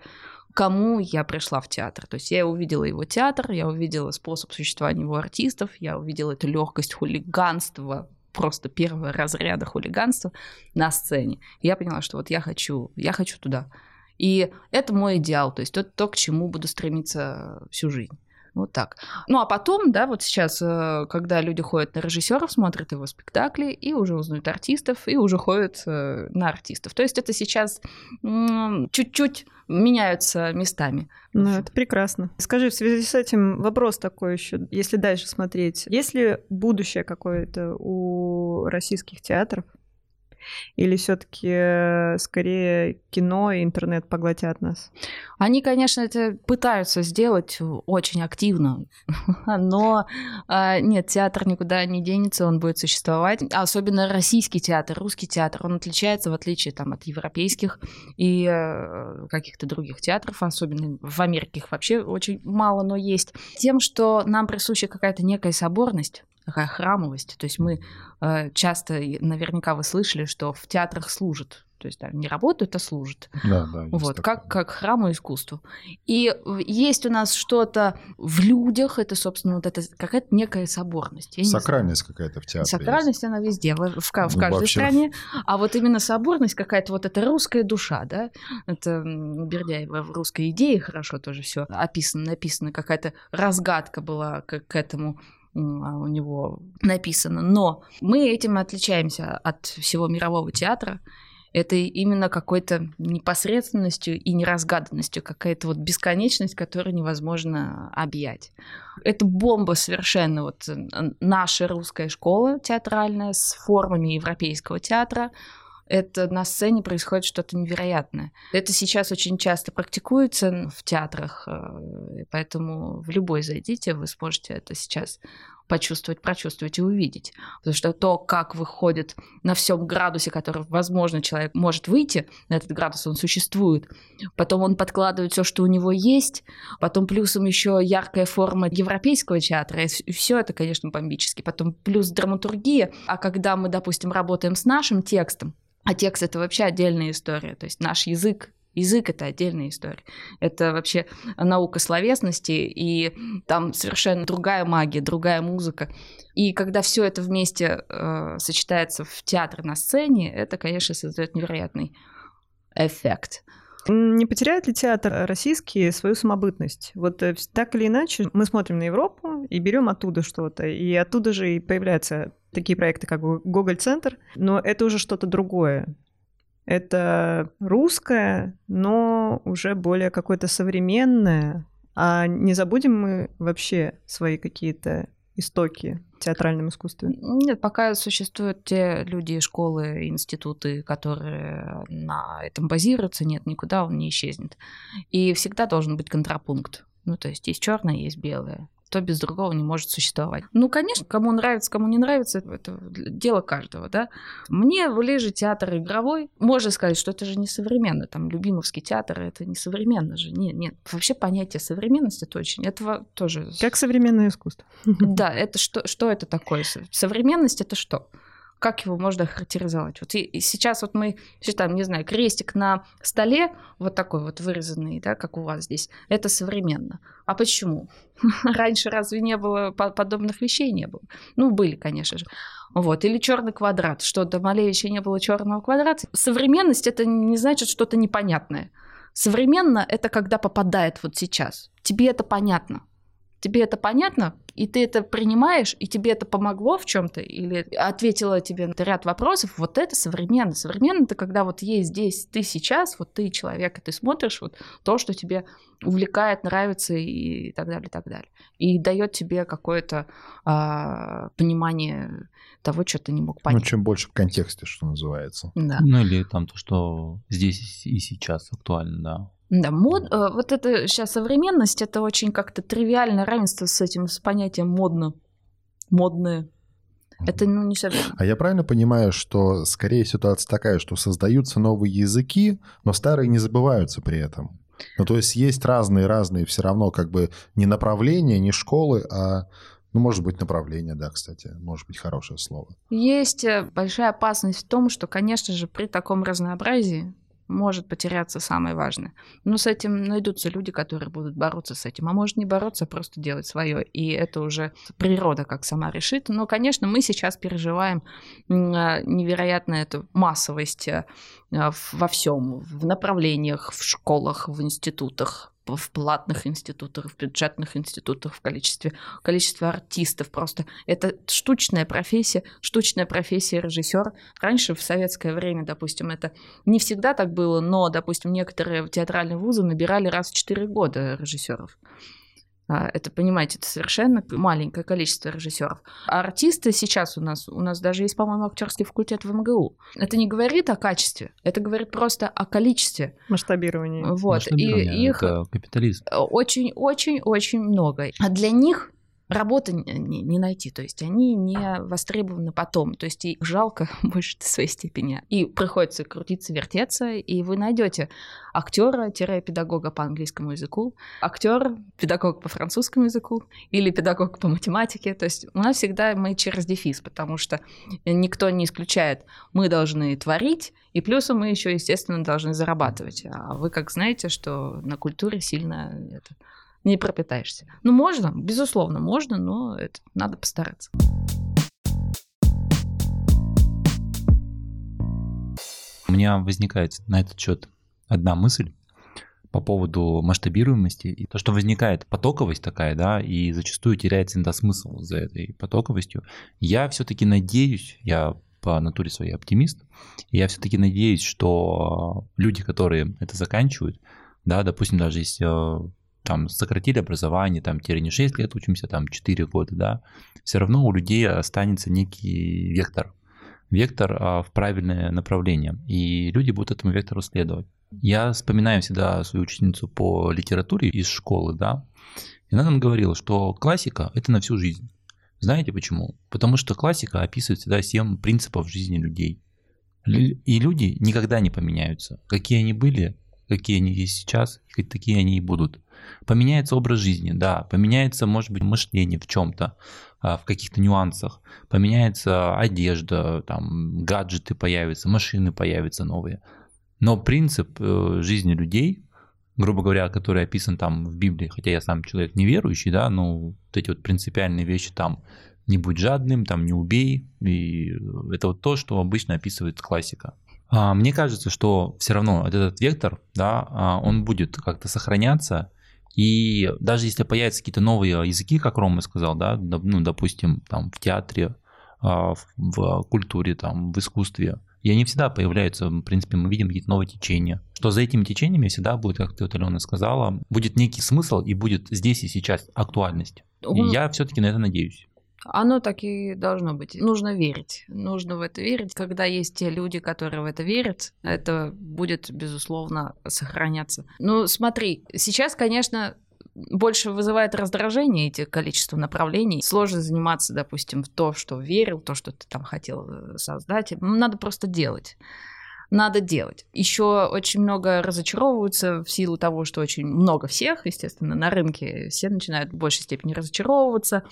кому я пришла в театр. То есть я увидела его театр, я увидела способ существования его артистов, я увидела эту легкость хулиганства, просто первого разряда хулиганства на сцене. И я поняла, что вот я хочу, я хочу туда. И это мой идеал, то есть то, то, к чему буду стремиться всю жизнь. Вот так. Ну, а потом, да, вот сейчас, э, когда люди ходят на режиссеров, смотрят его спектакли, и уже узнают артистов, и уже ходят э, на артистов. То есть это сейчас чуть-чуть меняются местами. Ну, это прекрасно. Скажи, в связи с этим вопрос такой еще, если дальше смотреть. Есть ли будущее какое-то у российских театров? Или все-таки скорее кино и интернет поглотят нас? Они, конечно, это пытаются сделать очень активно, но а, нет, театр никуда не денется, он будет существовать. Особенно российский театр, русский театр, он отличается в отличие там, от европейских и э, каких-то других театров, особенно в Америке их вообще очень мало, но есть. Тем, что нам присуща какая-то некая соборность, такая храмовость. То есть мы э, часто, наверняка вы слышали, что в театрах служат. То есть там не работают, а служат. Да, да. есть Вот, такое. как, как храму искусству. И есть у нас что-то в людях, это, собственно, вот это какая-то некая соборность. Я. Сакральность какая-то в театре. есть. Сакральность, она везде, в, в в Ну, каждой вообще. стране. А вот именно соборность какая-то, вот эта русская душа, да, это Бердяева в русской идее хорошо тоже все описано, написано, какая-то разгадка была к, к этому у него написано. Но мы этим отличаемся от всего мирового театра. Это именно какой-то непосредственностью и неразгаданностью, какая-то вот бесконечность, которую невозможно объять. Это бомба совершенно вот э, наша русская школа театральная с формами европейского театра. Это на сцене происходит что-то невероятное. Это сейчас очень часто практикуется в театрах, э, поэтому в любой зайдите, вы сможете это сейчас почувствовать, прочувствовать и увидеть. Потому что то, как выходит на всем градусе, который, возможно, человек может выйти, на этот градус он существует, потом он подкладывает все, что у него есть, потом плюсом еще яркая форма европейского театра, и все это, конечно, бомбически. Потом плюс драматургия, а когда мы, допустим, работаем с нашим текстом, а текст это вообще отдельная история, то есть наш язык Язык — это отдельная история. Это вообще наука словесности, и там совершенно другая магия, другая музыка. И когда все это вместе э, сочетается в театре на сцене, это, конечно, создает невероятный эффект. Не потеряет ли театр российский свою самобытность? Вот э, так или иначе, мы смотрим на Европу и берем оттуда что-то. И оттуда же и появляются такие проекты, как Го- Гоголь-центр. Но это уже что-то другое. Это русское, но уже более какое-то современное. А не забудем мы вообще свои какие-то истоки в театральном искусстве? Нет, пока существуют те люди, школы, институты, которые на этом базируются, нет, никуда он не исчезнет. И всегда должен быть контрапункт. Ну, то есть есть черное, есть белое. То без другого не может существовать. Ну, конечно, кому нравится, кому не нравится, это дело каждого, да. Мне ближе театр игровой. Можно сказать, что это же не современно. Там, Любимовский театр, это не современно же. Нет, нет. Вообще понятие современности это очень... Это тоже... Как современное искусство. Да, это что, что это такое? Со- Современность это что? Как его можно характеризовать? Вот и, и сейчас вот мы считаем, не знаю, крестик на столе, вот такой вот вырезанный, да, как у вас здесь, это современно. А почему? Раньше разве не было по- подобных вещей не было? Ну, были, конечно же. Вот. Или черный квадрат. Что до Малевича не было черного квадрата. Современность это не значит что-то непонятное. Современно это когда попадает вот сейчас. Тебе это понятно. Тебе это понятно, и ты это принимаешь, и тебе это помогло в чем-то, или ответила тебе на ряд вопросов, вот это современно. Современно это когда вот есть здесь, ты сейчас, вот ты человек, и ты смотришь вот то, что тебе увлекает, нравится и так далее, и так далее. И дает тебе какое-то а, понимание того, что ты не мог Ну, понять. чем больше в контексте, что называется. да. Ну или там то, что здесь и сейчас актуально, да. Да, мод, э, вот это сейчас современность, это очень как-то тривиальное равенство с этим, с понятием модно. Модное. Это, ну, не совсем. А я правильно понимаю, что скорее ситуация такая, что создаются новые языки, но старые не забываются при этом? Ну, то есть есть разные-разные все равно как бы не направления, не школы, а, ну, может быть, направления, да, кстати, может быть, хорошее слово. Есть э, большая опасность в том, что, конечно же, при таком разнообразии может потеряться самое важное. Но с этим найдутся люди, которые будут бороться с этим. А может не бороться, а просто делать свое. И это уже природа как сама решит. Но, конечно, мы сейчас переживаем м, э, невероятную эту массовость э, в- во всем. В направлениях, в школах, в институтах. В платных институтах, в бюджетных институтах, в количестве, количестве артистов. Просто это штучная профессия, штучная профессия режиссер. Раньше в советское время, допустим, это не всегда так было, но, допустим, некоторые театральные вузы набирали раз в 4 года режиссеров. А, это, понимаете, это совершенно маленькое количество режиссеров. А артисты сейчас у нас, у нас даже есть, по-моему, актерский факультет в МГУ. Это не говорит о качестве, это говорит просто о количестве. Масштабирование. Вот. Масштабирование, И их это капитализм. очень-очень-очень много. А для них работы не, не найти, то есть они не востребованы потом, то есть их жалко больше в своей степени. И приходится крутиться, вертеться, и вы найдете актера-педагога по английскому языку, актер, педагог по французскому языку или педагог по математике. То есть у нас всегда мы через дефис, потому что никто не исключает, мы должны творить, и плюсом мы еще, естественно, должны зарабатывать. А вы как знаете, что на культуре сильно это, не пропитаешься. Ну, можно, безусловно, можно, но это надо постараться. У меня возникает на этот счет одна мысль по поводу масштабируемости. И то, что возникает потоковость такая, да, и зачастую теряется иногда смысл за этой потоковостью. Я все-таки надеюсь, я по натуре своей оптимист, я все-таки надеюсь, что люди, которые это заканчивают, да, допустим, даже если там сократили образование, там теперь не 6 лет учимся, там 4 года, да, все равно у людей останется некий вектор, вектор а, в правильное направление, и люди будут этому вектору следовать. Я вспоминаю всегда свою ученицу по литературе из школы, да, и она нам говорила, что классика – это на всю жизнь. Знаете почему? Потому что классика описывает всегда 7 принципов жизни людей. И люди никогда не поменяются. Какие они были, какие они есть сейчас, такие они и будут. Поменяется образ жизни, да, поменяется, может быть, мышление в чем-то, а, в каких-то нюансах, поменяется одежда, там, гаджеты появятся, машины появятся новые. Но принцип э, жизни людей, грубо говоря, который описан там в Библии, хотя я сам человек неверующий, да, но вот эти вот принципиальные вещи там, не будь жадным, там, не убей, и это вот то, что обычно описывает классика. А, мне кажется, что все равно этот вектор, да, а, он будет как-то сохраняться, и даже если появятся какие-то новые языки, как Рома сказал, да, ну, допустим, там в театре, а, в культуре, там, в искусстве, и они всегда появляются, в принципе, мы видим какие-то новые течения. Что за этими течениями всегда будет, как ты вот, Алена сказала, будет некий смысл и будет здесь и сейчас актуальность. И я все-таки на это надеюсь. Оно так и должно быть. Нужно верить. Нужно в это верить. Когда есть те люди, которые в это верят, это будет, безусловно, сохраняться. Ну, смотри, сейчас, конечно, больше вызывает раздражение эти количество направлений. Сложно заниматься, допустим, в то, что верил, то, что ты там хотел э, создать. Надо просто делать надо делать. Еще очень много разочаровываются в силу того, что очень много всех, естественно, на рынке все начинают в большей степени разочаровываться.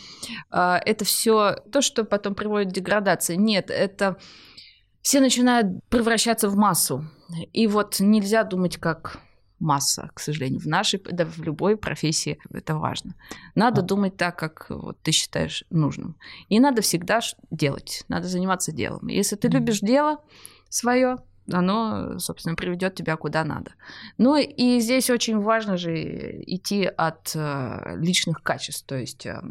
А, это все то, что потом приводит к деградации. Нет, это все начинают превращаться в массу. И вот нельзя думать как масса, к сожалению, в нашей, да в любой профессии это важно. Надо а. думать так, как вот ты считаешь нужным. И надо всегда делать, надо заниматься делом. Если ты любишь дело свое, оно, собственно, приведет тебя куда надо. Ну и здесь очень важно же идти от э, личных качеств. То есть э,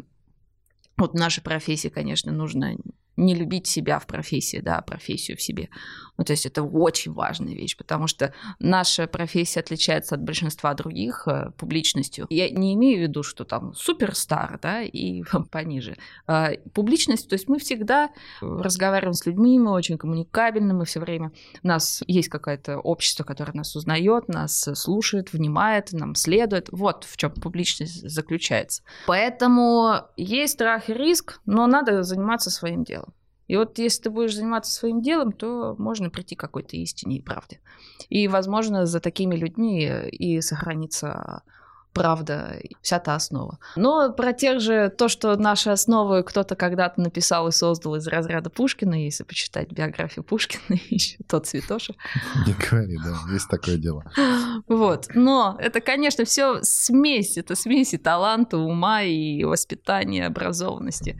вот в нашей профессии, конечно, нужно не любить себя в профессии, да, профессию в себе. Ну, то есть это очень важная вещь, потому что наша профессия отличается от большинства других э, публичностью. Я не имею в виду, что там суперстар, да, и пониже. А, публичность, то есть мы всегда разговариваем с людьми, мы очень коммуникабельны, мы все время, у нас есть какое-то общество, которое нас узнает, нас слушает, внимает, нам следует. Вот в чем публичность заключается. Поэтому есть страх и риск, но надо заниматься своим делом. И вот если ты будешь заниматься своим делом, то можно прийти к какой-то истине и правде. И, возможно, за такими людьми и сохранится правда, вся та основа. Но про тех же, то, что наши основы кто-то когда-то написал и создал из разряда Пушкина, если почитать биографию Пушкина, еще тот цветоша. Не говори, да, есть такое дело. Вот, но это, конечно, все смесь, это смесь и таланта, ума, и воспитания, образованности.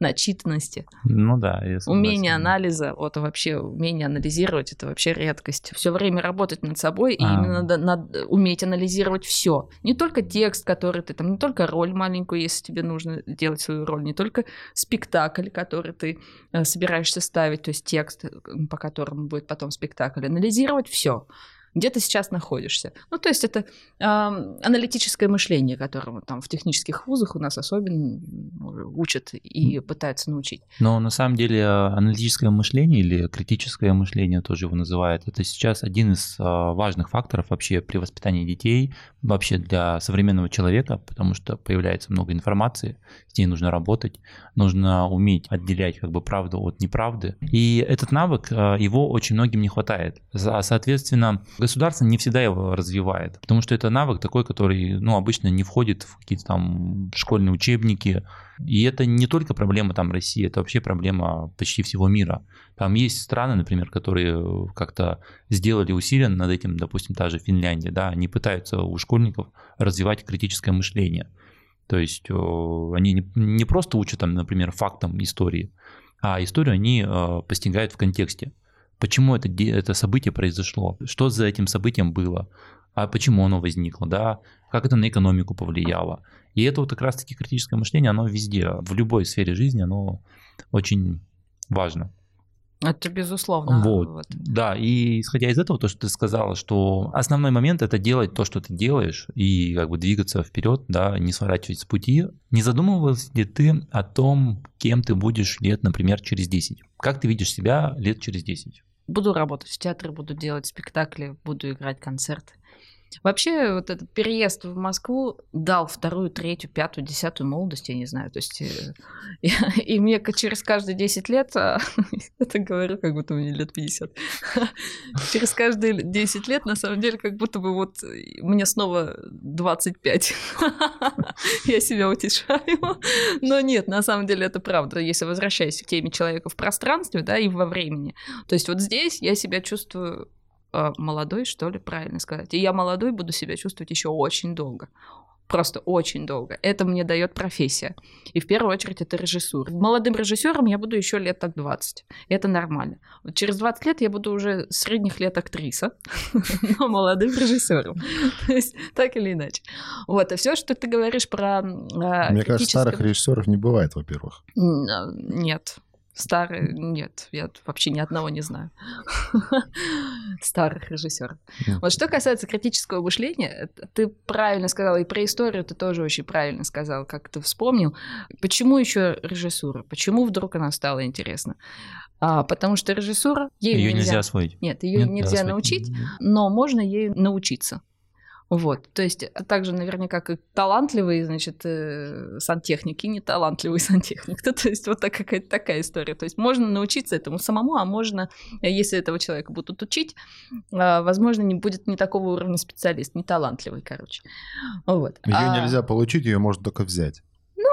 Начитанности, Ну да, я согласен. умение анализа, вот вообще умение анализировать, это вообще редкость. Все время работать над собой и А. именно надо, надо уметь анализировать все. Не только текст, который ты там, не только роль маленькую, если тебе нужно делать свою роль, не только спектакль, который ты э, собираешься ставить, то есть текст, э, по которому будет потом спектакль, анализировать все. Где ты сейчас находишься? Ну, то есть это ам, аналитическое мышление, которому там в технических вузах у нас особенно учат и пытаются научить. Но на самом деле э, аналитическое мышление или критическое мышление тоже его называют, это сейчас один из э, важных факторов вообще при воспитании детей, вообще для современного человека, потому что появляется много информации, с ней нужно работать, нужно уметь отделять как бы правду от неправды. И этот навык, э, его очень многим не хватает. Соответственно, государство не всегда его развивает, потому что это навык такой, который ну, обычно не входит в какие-то там школьные учебники, и это не только проблема там России, это вообще проблема почти всего мира. Там есть страны, например, которые как-то сделали усилия над этим, допустим, та же Финляндия, да, они пытаются у школьников развивать критическое мышление. То есть э, они не, просто учат там, например, фактам истории, а историю они э, постигают в контексте. Почему это, это событие произошло? Что за этим событием было? А почему оно возникло? Да? Как это на экономику повлияло? И это вот как раз-таки критическое мышление, оно везде, в любой сфере жизни, оно очень важно. Это безусловно. Вот. Вот. Да, и исходя из этого, то, что ты сказала, что основной момент это делать то, что ты делаешь, и как бы двигаться вперед, да, не сворачивать с пути. Не задумывалась ли ты о том, кем ты будешь лет, например, через 10? Как ты видишь себя лет через 10? Буду работать в театре, буду делать спектакли, буду играть концерты. Вообще, вот этот переезд в Москву дал вторую, третью, пятую, десятую молодость, я не знаю. То есть, э, и, и мне через каждые 10 лет, а, это говорю, как будто мне лет 50, через каждые 10 лет, на самом деле, как будто бы вот э, мне снова 25. Я себя утешаю. Но нет, на самом деле это правда. Если возвращаясь к теме человека в пространстве, да, и во времени, то есть вот здесь я себя чувствую молодой, что ли, правильно сказать. И я молодой буду себя чувствовать еще очень долго. Просто очень долго. Это мне дает профессия. И в первую очередь это режиссура. Молодым режиссером я буду еще лет так 20. Это нормально. Вот через 20 лет я буду уже средних лет актриса, но молодым режиссером. То есть так или иначе. Вот. И все, что ты говоришь про... э, Мне кажется, старых режиссеров не бывает, во-первых. А, Нет. Старые, нет, я вообще ни одного не знаю. Старых режиссеров. Вот что касается критического мышления, это ты правильно сказала, и про историю ты тоже очень правильно сказал, как ты вспомнил. Почему еще режиссура? Почему вдруг она стала интересна? А, потому что режиссура, Ее нельзя освоить. Нет, ее нельзя освоить. научить, но можно ей научиться. Вот, то есть а также наверняка как талантливый, значит, э, сантехник и неталантливый сантехник. Да, то есть вот так, какая-то такая история. То есть можно научиться этому самому, а можно, э, если этого человека будут учить, а, возможно, не будет не такого уровня специалист, не талантливый, короче. Вот. Ее А- нельзя получить, ее можно только взять.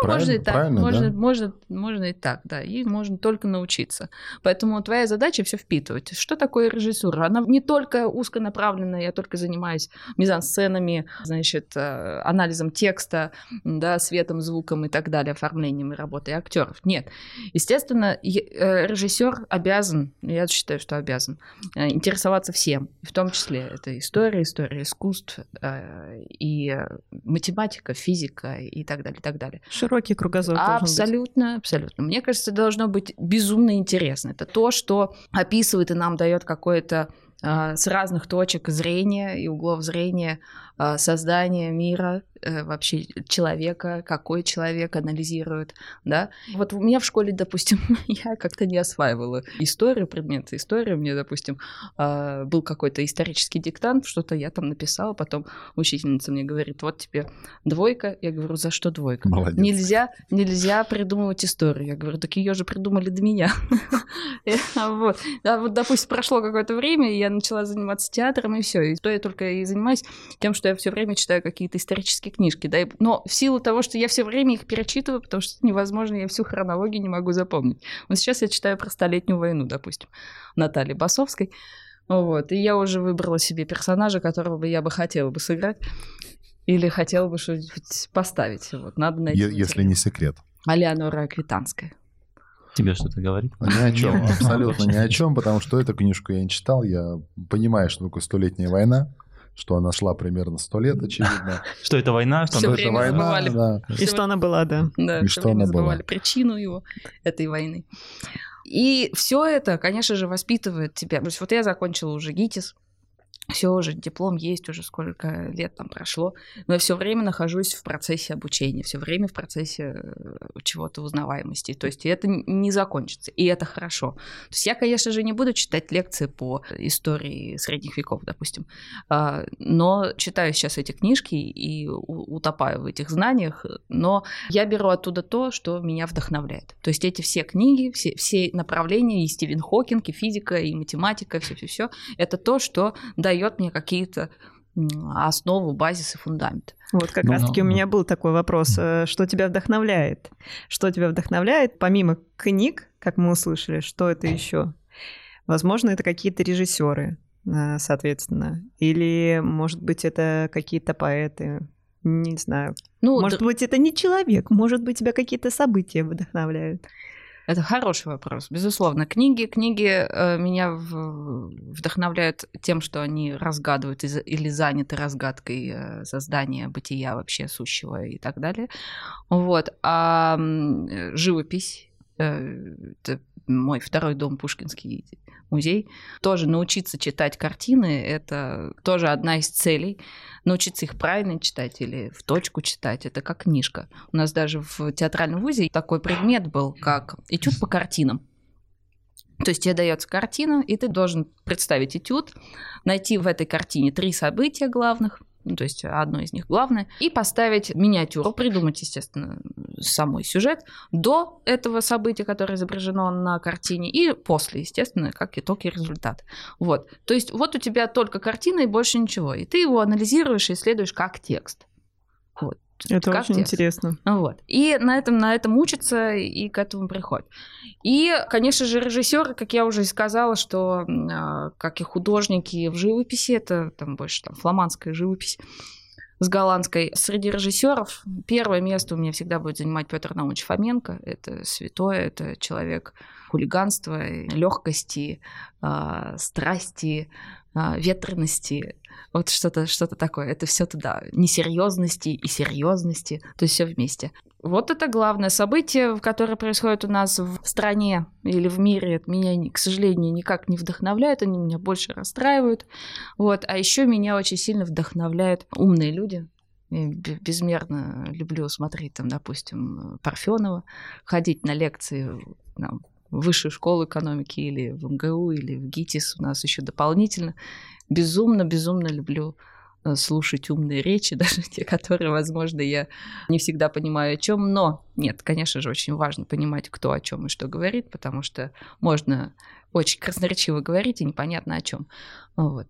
Ну, можно и так, Правильно, можно, да? можно, можно и так, да, и можно только научиться. Поэтому твоя задача все впитывать. Что такое режиссура? Она не только узконаправленная, я только занимаюсь мизансценами, значит, э, анализом текста, да, светом, звуком и так далее, оформлением и работой актеров. Нет. Естественно, режиссер обязан, я считаю, что обязан, э, интересоваться всем, в том числе это история, история искусств, э, и э, математика, физика и так далее, и так далее. Широкий кругозор. Абсолютно, абсолютно. Мне кажется, должно быть безумно интересно. Это то, что описывает и нам дает какое-то с разных точек зрения и углов зрения а, создание мира, э, вообще человека, какой человек анализирует, да. Вот у меня в школе, допустим, я как-то не осваивала историю, предметы истории. Мне, допустим, а, был какой-то исторический диктант, что-то я там написала, потом учительница мне говорит, вот тебе двойка. Я говорю, за что двойка? Молодец. Нельзя, нельзя придумывать историю. Я говорю, так ее же придумали до меня. А вот, допустим, прошло какое-то время, и я начала заниматься театром, и все. И то я только и занимаюсь тем, что я все время читаю какие-то исторические книжки. Да, но в силу того, что я все время их перечитываю, потому что невозможно, я всю хронологию не могу запомнить. Вот сейчас я читаю про Столетнюю войну, допустим, Натальи Басовской. Вот. И я уже выбрала себе персонажа, которого бы я бы хотела бы сыграть. Или хотела бы что-нибудь поставить. Вот. Надо найти. Е- Если не секрет. Алеонора Аквитанская. Тебе что-то говорит? Ни о чем, абсолютно ни о чем, потому что эту книжку я не читал. Я понимаю, что такое столетняя война, что она шла примерно сто лет, очевидно. Что это война? Что она- Что это война, да. И что она была, да. Да, И что время она была? забывали причину его, этой войны. И все это, конечно же, воспитывает тебя. То есть вот я закончила уже ГИТИС, все уже, диплом есть, уже сколько лет там прошло, но я все время нахожусь в процессе обучения, все время в процессе э, чего-то узнаваемости. То есть это не закончится, и это хорошо. То есть я, конечно же, не буду читать лекции по истории средних веков, допустим, а, но читаю сейчас эти книжки и утопаю в этих знаниях, но я беру оттуда то, что меня вдохновляет. То есть эти все книги, все, все направления, и Стивен Хокинг, и физика, и математика, все-все-все, это то, что дает мне какие-то основу, базис и фундамент. Вот как Ну, раз-таки у ну, меня был такой вопрос. э, Что тебя вдохновляет? Что тебя вдохновляет, помимо книг, как мы услышали, что это еще? Возможно, это какие-то режиссеры, э, соответственно. Или, может быть, это какие-то поэты. Не знаю. Ну, Может д- быть, это не человек, может быть, тебя какие-то события вдохновляют. Это хороший вопрос, безусловно. Книги, книги э, меня в- вдохновляют тем, что они разгадывают из- или заняты разгадкой э, создания бытия вообще сущего и так далее. Вот. А э, живопись э, это мой второй дом Пушкинский музей. Тоже научиться читать картины – это тоже одна из целей. Научиться их правильно читать или в точку читать – это как книжка. У нас даже в театральном вузе такой предмет был, как этюд по картинам. То есть тебе дается картина, и ты должен представить этюд, найти в этой картине три события главных, ну, то есть одно из них главное, и поставить миниатюру, придумать, естественно, самой сюжет до этого события, которое изображено на картине, и после, естественно, как итог и результат. Вот. То есть вот у тебя только картина и больше ничего, и ты его анализируешь и исследуешь как текст. Вот. Это Как очень текст. интересно. Вот. И на этом, на этом учатся и к этому приходят. И, конечно же, режиссеры, как я уже и сказала, что а, как и художники в живописи, это там больше там фламандская живопись с голландской. Среди режиссеров первое место у меня всегда будет занимать Петр Наумович Фоменко. Это святой, это человек хулиганства, легкости, а, страсти, а, ветрености. Вот что-то что такое. Это все туда. Несерьезности и серьезности. То есть все вместе. Вот это главное событие, которое происходит у нас в стране или в мире. Это меня, к сожалению, никак не вдохновляет, они меня больше расстраивают. Вот. А еще меня очень сильно вдохновляют умные люди. Я бе- безмерно люблю смотреть, там, допустим, Парфенова, ходить на лекции там, высшую школу экономики или в МГУ, или в ГИТИС у нас еще дополнительно. Безумно-безумно люблю э, слушать умные речи, даже те, которые, возможно, я не всегда понимаю, о чем. Но нет, конечно же, очень важно понимать, кто о чем и что говорит, потому что можно очень красноречиво говорить и непонятно о чем. Вот.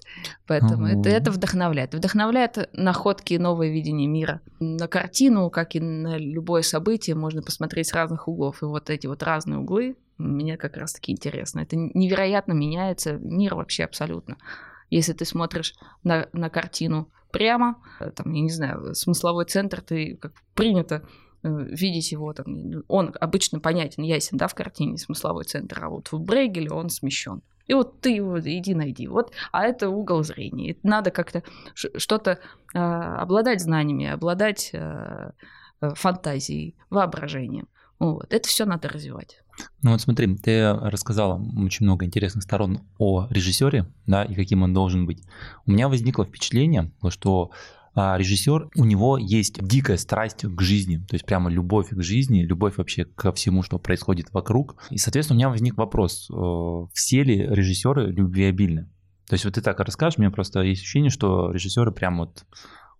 Поэтому это, это вдохновляет. Вдохновляет находки и новое видение мира. На картину, как и на любое событие, можно посмотреть с разных углов. И вот эти вот разные углы мне как раз-таки интересно. Это невероятно меняется мир вообще абсолютно. Если ты смотришь на, на картину прямо, э, там, я не знаю, смысловой центр, ты как принято э, видеть его, там, он обычно понятен, ясен, да, в картине смысловой центр, а вот в Брейгеле он смещен. И вот ты его иди найди. Вот, а это угол зрения. И надо как-то что-то э, обладать знаниями, обладать э, э, фантазией, воображением. Вот. Это все надо развивать. Ну вот смотри, ты рассказала очень много интересных сторон о режиссере, да, и каким он должен быть. У меня возникло впечатление, что а, режиссер, у него есть дикая страсть к жизни, то есть прямо любовь к жизни, любовь вообще ко всему, что происходит вокруг. И, соответственно, у меня возник вопрос, э, все ли режиссеры любвеобильны? То есть вот ты так расскажешь, у меня просто есть ощущение, что режиссеры прям вот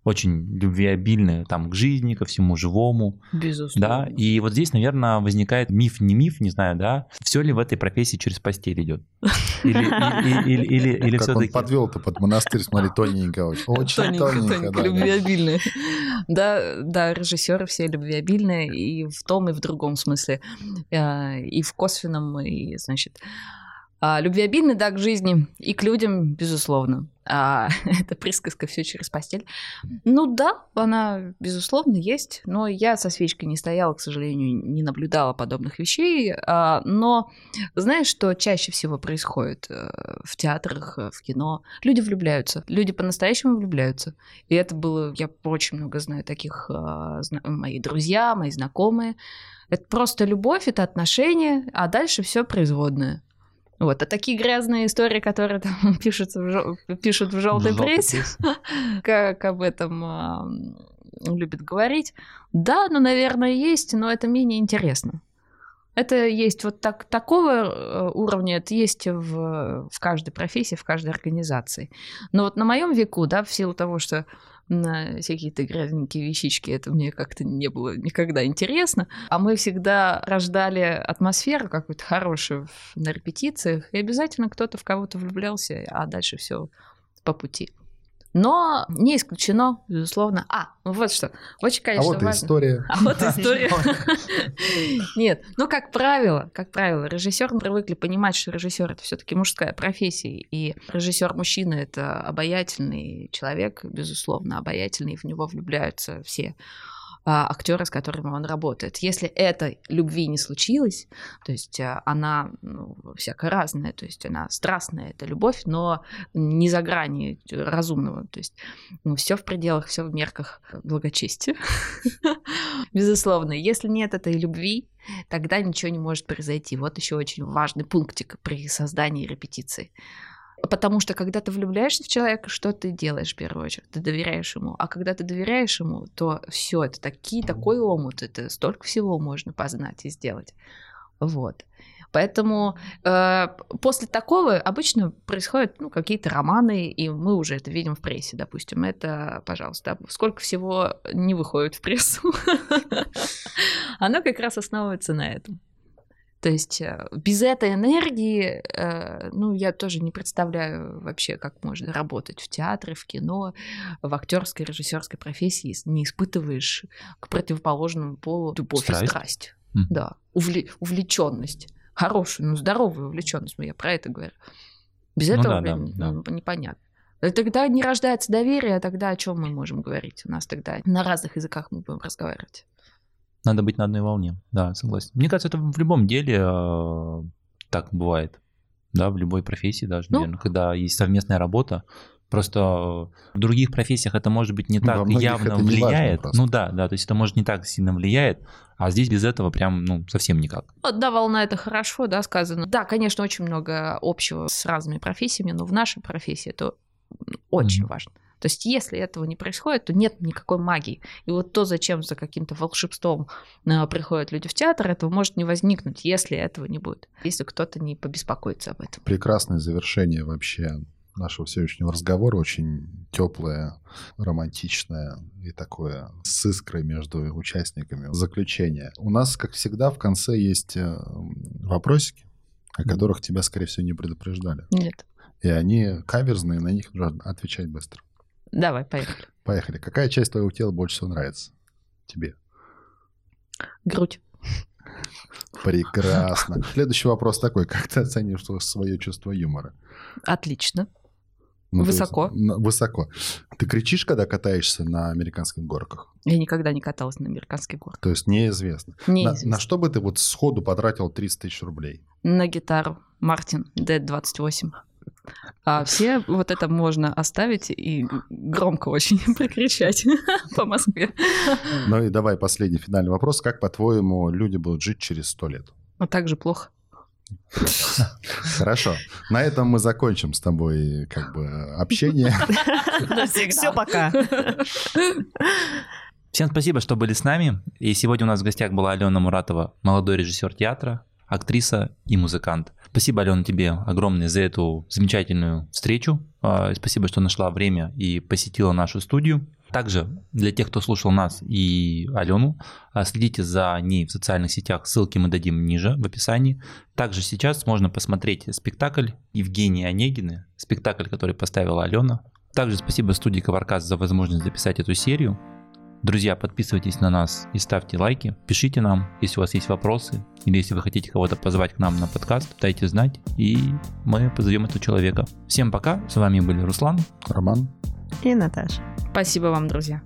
очень любвеобильны там к жизни, ко всему живому, Безусловно. да, и вот здесь, наверное, возникает миф, не миф, не знаю, да, все ли в этой профессии через постель идет? Или, или, или, или, или как он все-таки... подвел-то под монастырь, смотри, тоненько очень. Очень Тоненько, тоненько, тоненько, да, да. любвеобильные. Да, да, режиссеры все любвеобильные и в том, и в другом смысле. Э, И в косвенном, и, значит, А, любвеобильный, да, к жизни и к людям, безусловно. А, это присказка все через постель. Ну да, она, безусловно, есть, но я со свечкой не стояла, к сожалению, не наблюдала подобных вещей. А, но знаешь, что чаще всего происходит э, в театрах, э, в кино? Люди влюбляются, люди по-настоящему влюбляются. И это было, я очень много знаю таких, а, мои друзья, мои знакомые. Это просто любовь, это отношения, а дальше все производное. Вот. А такие грязные истории, которые там пишутся в жел... пишут в желтой прессе, как об этом любят говорить, да, ну, наверное, есть, но это менее интересно. Это есть вот так, такого э, уровня, это есть в, в каждой профессии, в каждой организации. Но вот на моем веку, да, в силу того, что на всякие-то грязненькие вещички. Это мне как-то не было никогда интересно. А мы всегда рождали атмосферу какую-то хорошую на репетициях, и обязательно кто-то в кого-то влюблялся, а дальше все по пути. Но не исключено, безусловно. А, ну вот что. Очень, конечно, А вот важно. история. А вот история. Нет, ну как правило, как правило, режиссер привыкли понимать, что режиссер это все-таки мужская профессия, и режиссер мужчина это обаятельный человек, безусловно, обаятельный, и в него влюбляются все а, актера, с которыми он работает. Если этой любви не случилось, то есть а, она ну, всяко разная, то есть она страстная, это любовь, но не за грани разумного, то есть ну, все в пределах, все в мерках благочестия. Безусловно, если нет этой любви, тогда ничего не может произойти. Вот еще очень важный пунктик при создании репетиции. Потому что когда ты влюбляешься в человека, что ты делаешь в первую очередь? Ты доверяешь ему. А когда ты доверяешь ему, то все это такие, такой омут, это столько всего можно познать и сделать. Вот. Поэтому э, после такого обычно происходят ну, какие-то романы, и мы уже это видим в прессе, допустим. Это, пожалуйста, сколько всего не выходит в прессу. Оно как раз основывается на этом. То есть э, без этой энергии, э, ну, я тоже не представляю вообще, как можно работать в театре, в кино, в актерской, режиссерской профессии, не испытываешь к противоположному полу любовь Страсть? и страсть. Мгм. Да, увле- увлеченность. Хорошую, ну, здоровую увлеченность, ну, я про это говорю. Без Ну этого, да, да, блин, да. ну, непонятно. И Тогда не рождается доверие, а тогда о чем мы можем говорить? У нас тогда на разных языках мы будем разговаривать. Надо быть на одной волне, да, согласен. Мне кажется, это в любом деле э, так бывает, да, в любой профессии даже, Ну. наверное, когда есть совместная работа. Просто э, в других профессиях это может быть не Ну, так явно влияет. ну да, да, то есть это может не так сильно влияет, а здесь без этого прям, ну, совсем никак. Одна волна это хорошо, да, сказано. Да, конечно, очень много общего с разными профессиями, но в нашей профессии это очень Мгм. важно. То есть, если этого не происходит, то нет никакой магии. И вот то, зачем за каким-то волшебством э, приходят люди в театр, этого может не возникнуть, если этого не будет. Если кто-то не побеспокоится об этом. Прекрасное завершение вообще нашего сегодняшнего разговора. Очень теплое, романтичное и такое с искрой между участниками. Заключение. У нас, как всегда, в конце есть э, вопросики, о которых тебя, скорее всего, не предупреждали. Нет. И они каверзные, на них нужно отвечать быстро. Давай, поехали. Поехали. Какая часть твоего тела больше всего нравится тебе? Грудь. Прекрасно. Следующий вопрос такой. Как ты оцениваешь свое чувство юмора? Отлично. Ну, то есть, Высоко. на- высоко. Ты кричишь, когда катаешься на американских горках? Я никогда не каталась на американский город. То есть неизвестно. На, Неизвестно. на что бы ты вот сходу потратил 30 тысяч рублей? на гитару Мартин D28. А все вот это можно оставить и громко очень прокричать по Москве. Ну и давай последний финальный вопрос. Как, по-твоему, люди будут жить через 100 лет? А так же плохо. Хорошо. На этом мы закончим с тобой как бы общение. Все, пока. Всем спасибо, что были с нами. И сегодня у нас в гостях была Алена Муратова, молодой режиссер театра, актриса и музыкант. Спасибо, Алена, тебе огромное за эту замечательную встречу. А, Спасибо, что нашла время и посетила нашу студию. Также для тех, кто слушал нас и Алену, а, следите за ней в социальных сетях. Ссылки мы дадим ниже в описании. Также сейчас можно посмотреть спектакль Евгения Онегины, спектакль, который поставила Алена. Также спасибо студии Каваркас за возможность записать эту серию. Друзья, подписывайтесь на нас и ставьте лайки. Пишите нам, если у вас есть вопросы. Или если вы хотите кого-то позвать к нам на подкаст, дайте знать, и мы позовем этого человека. Всем пока, с вами были Руслан. Роман. И Наташа. Спасибо вам, друзья.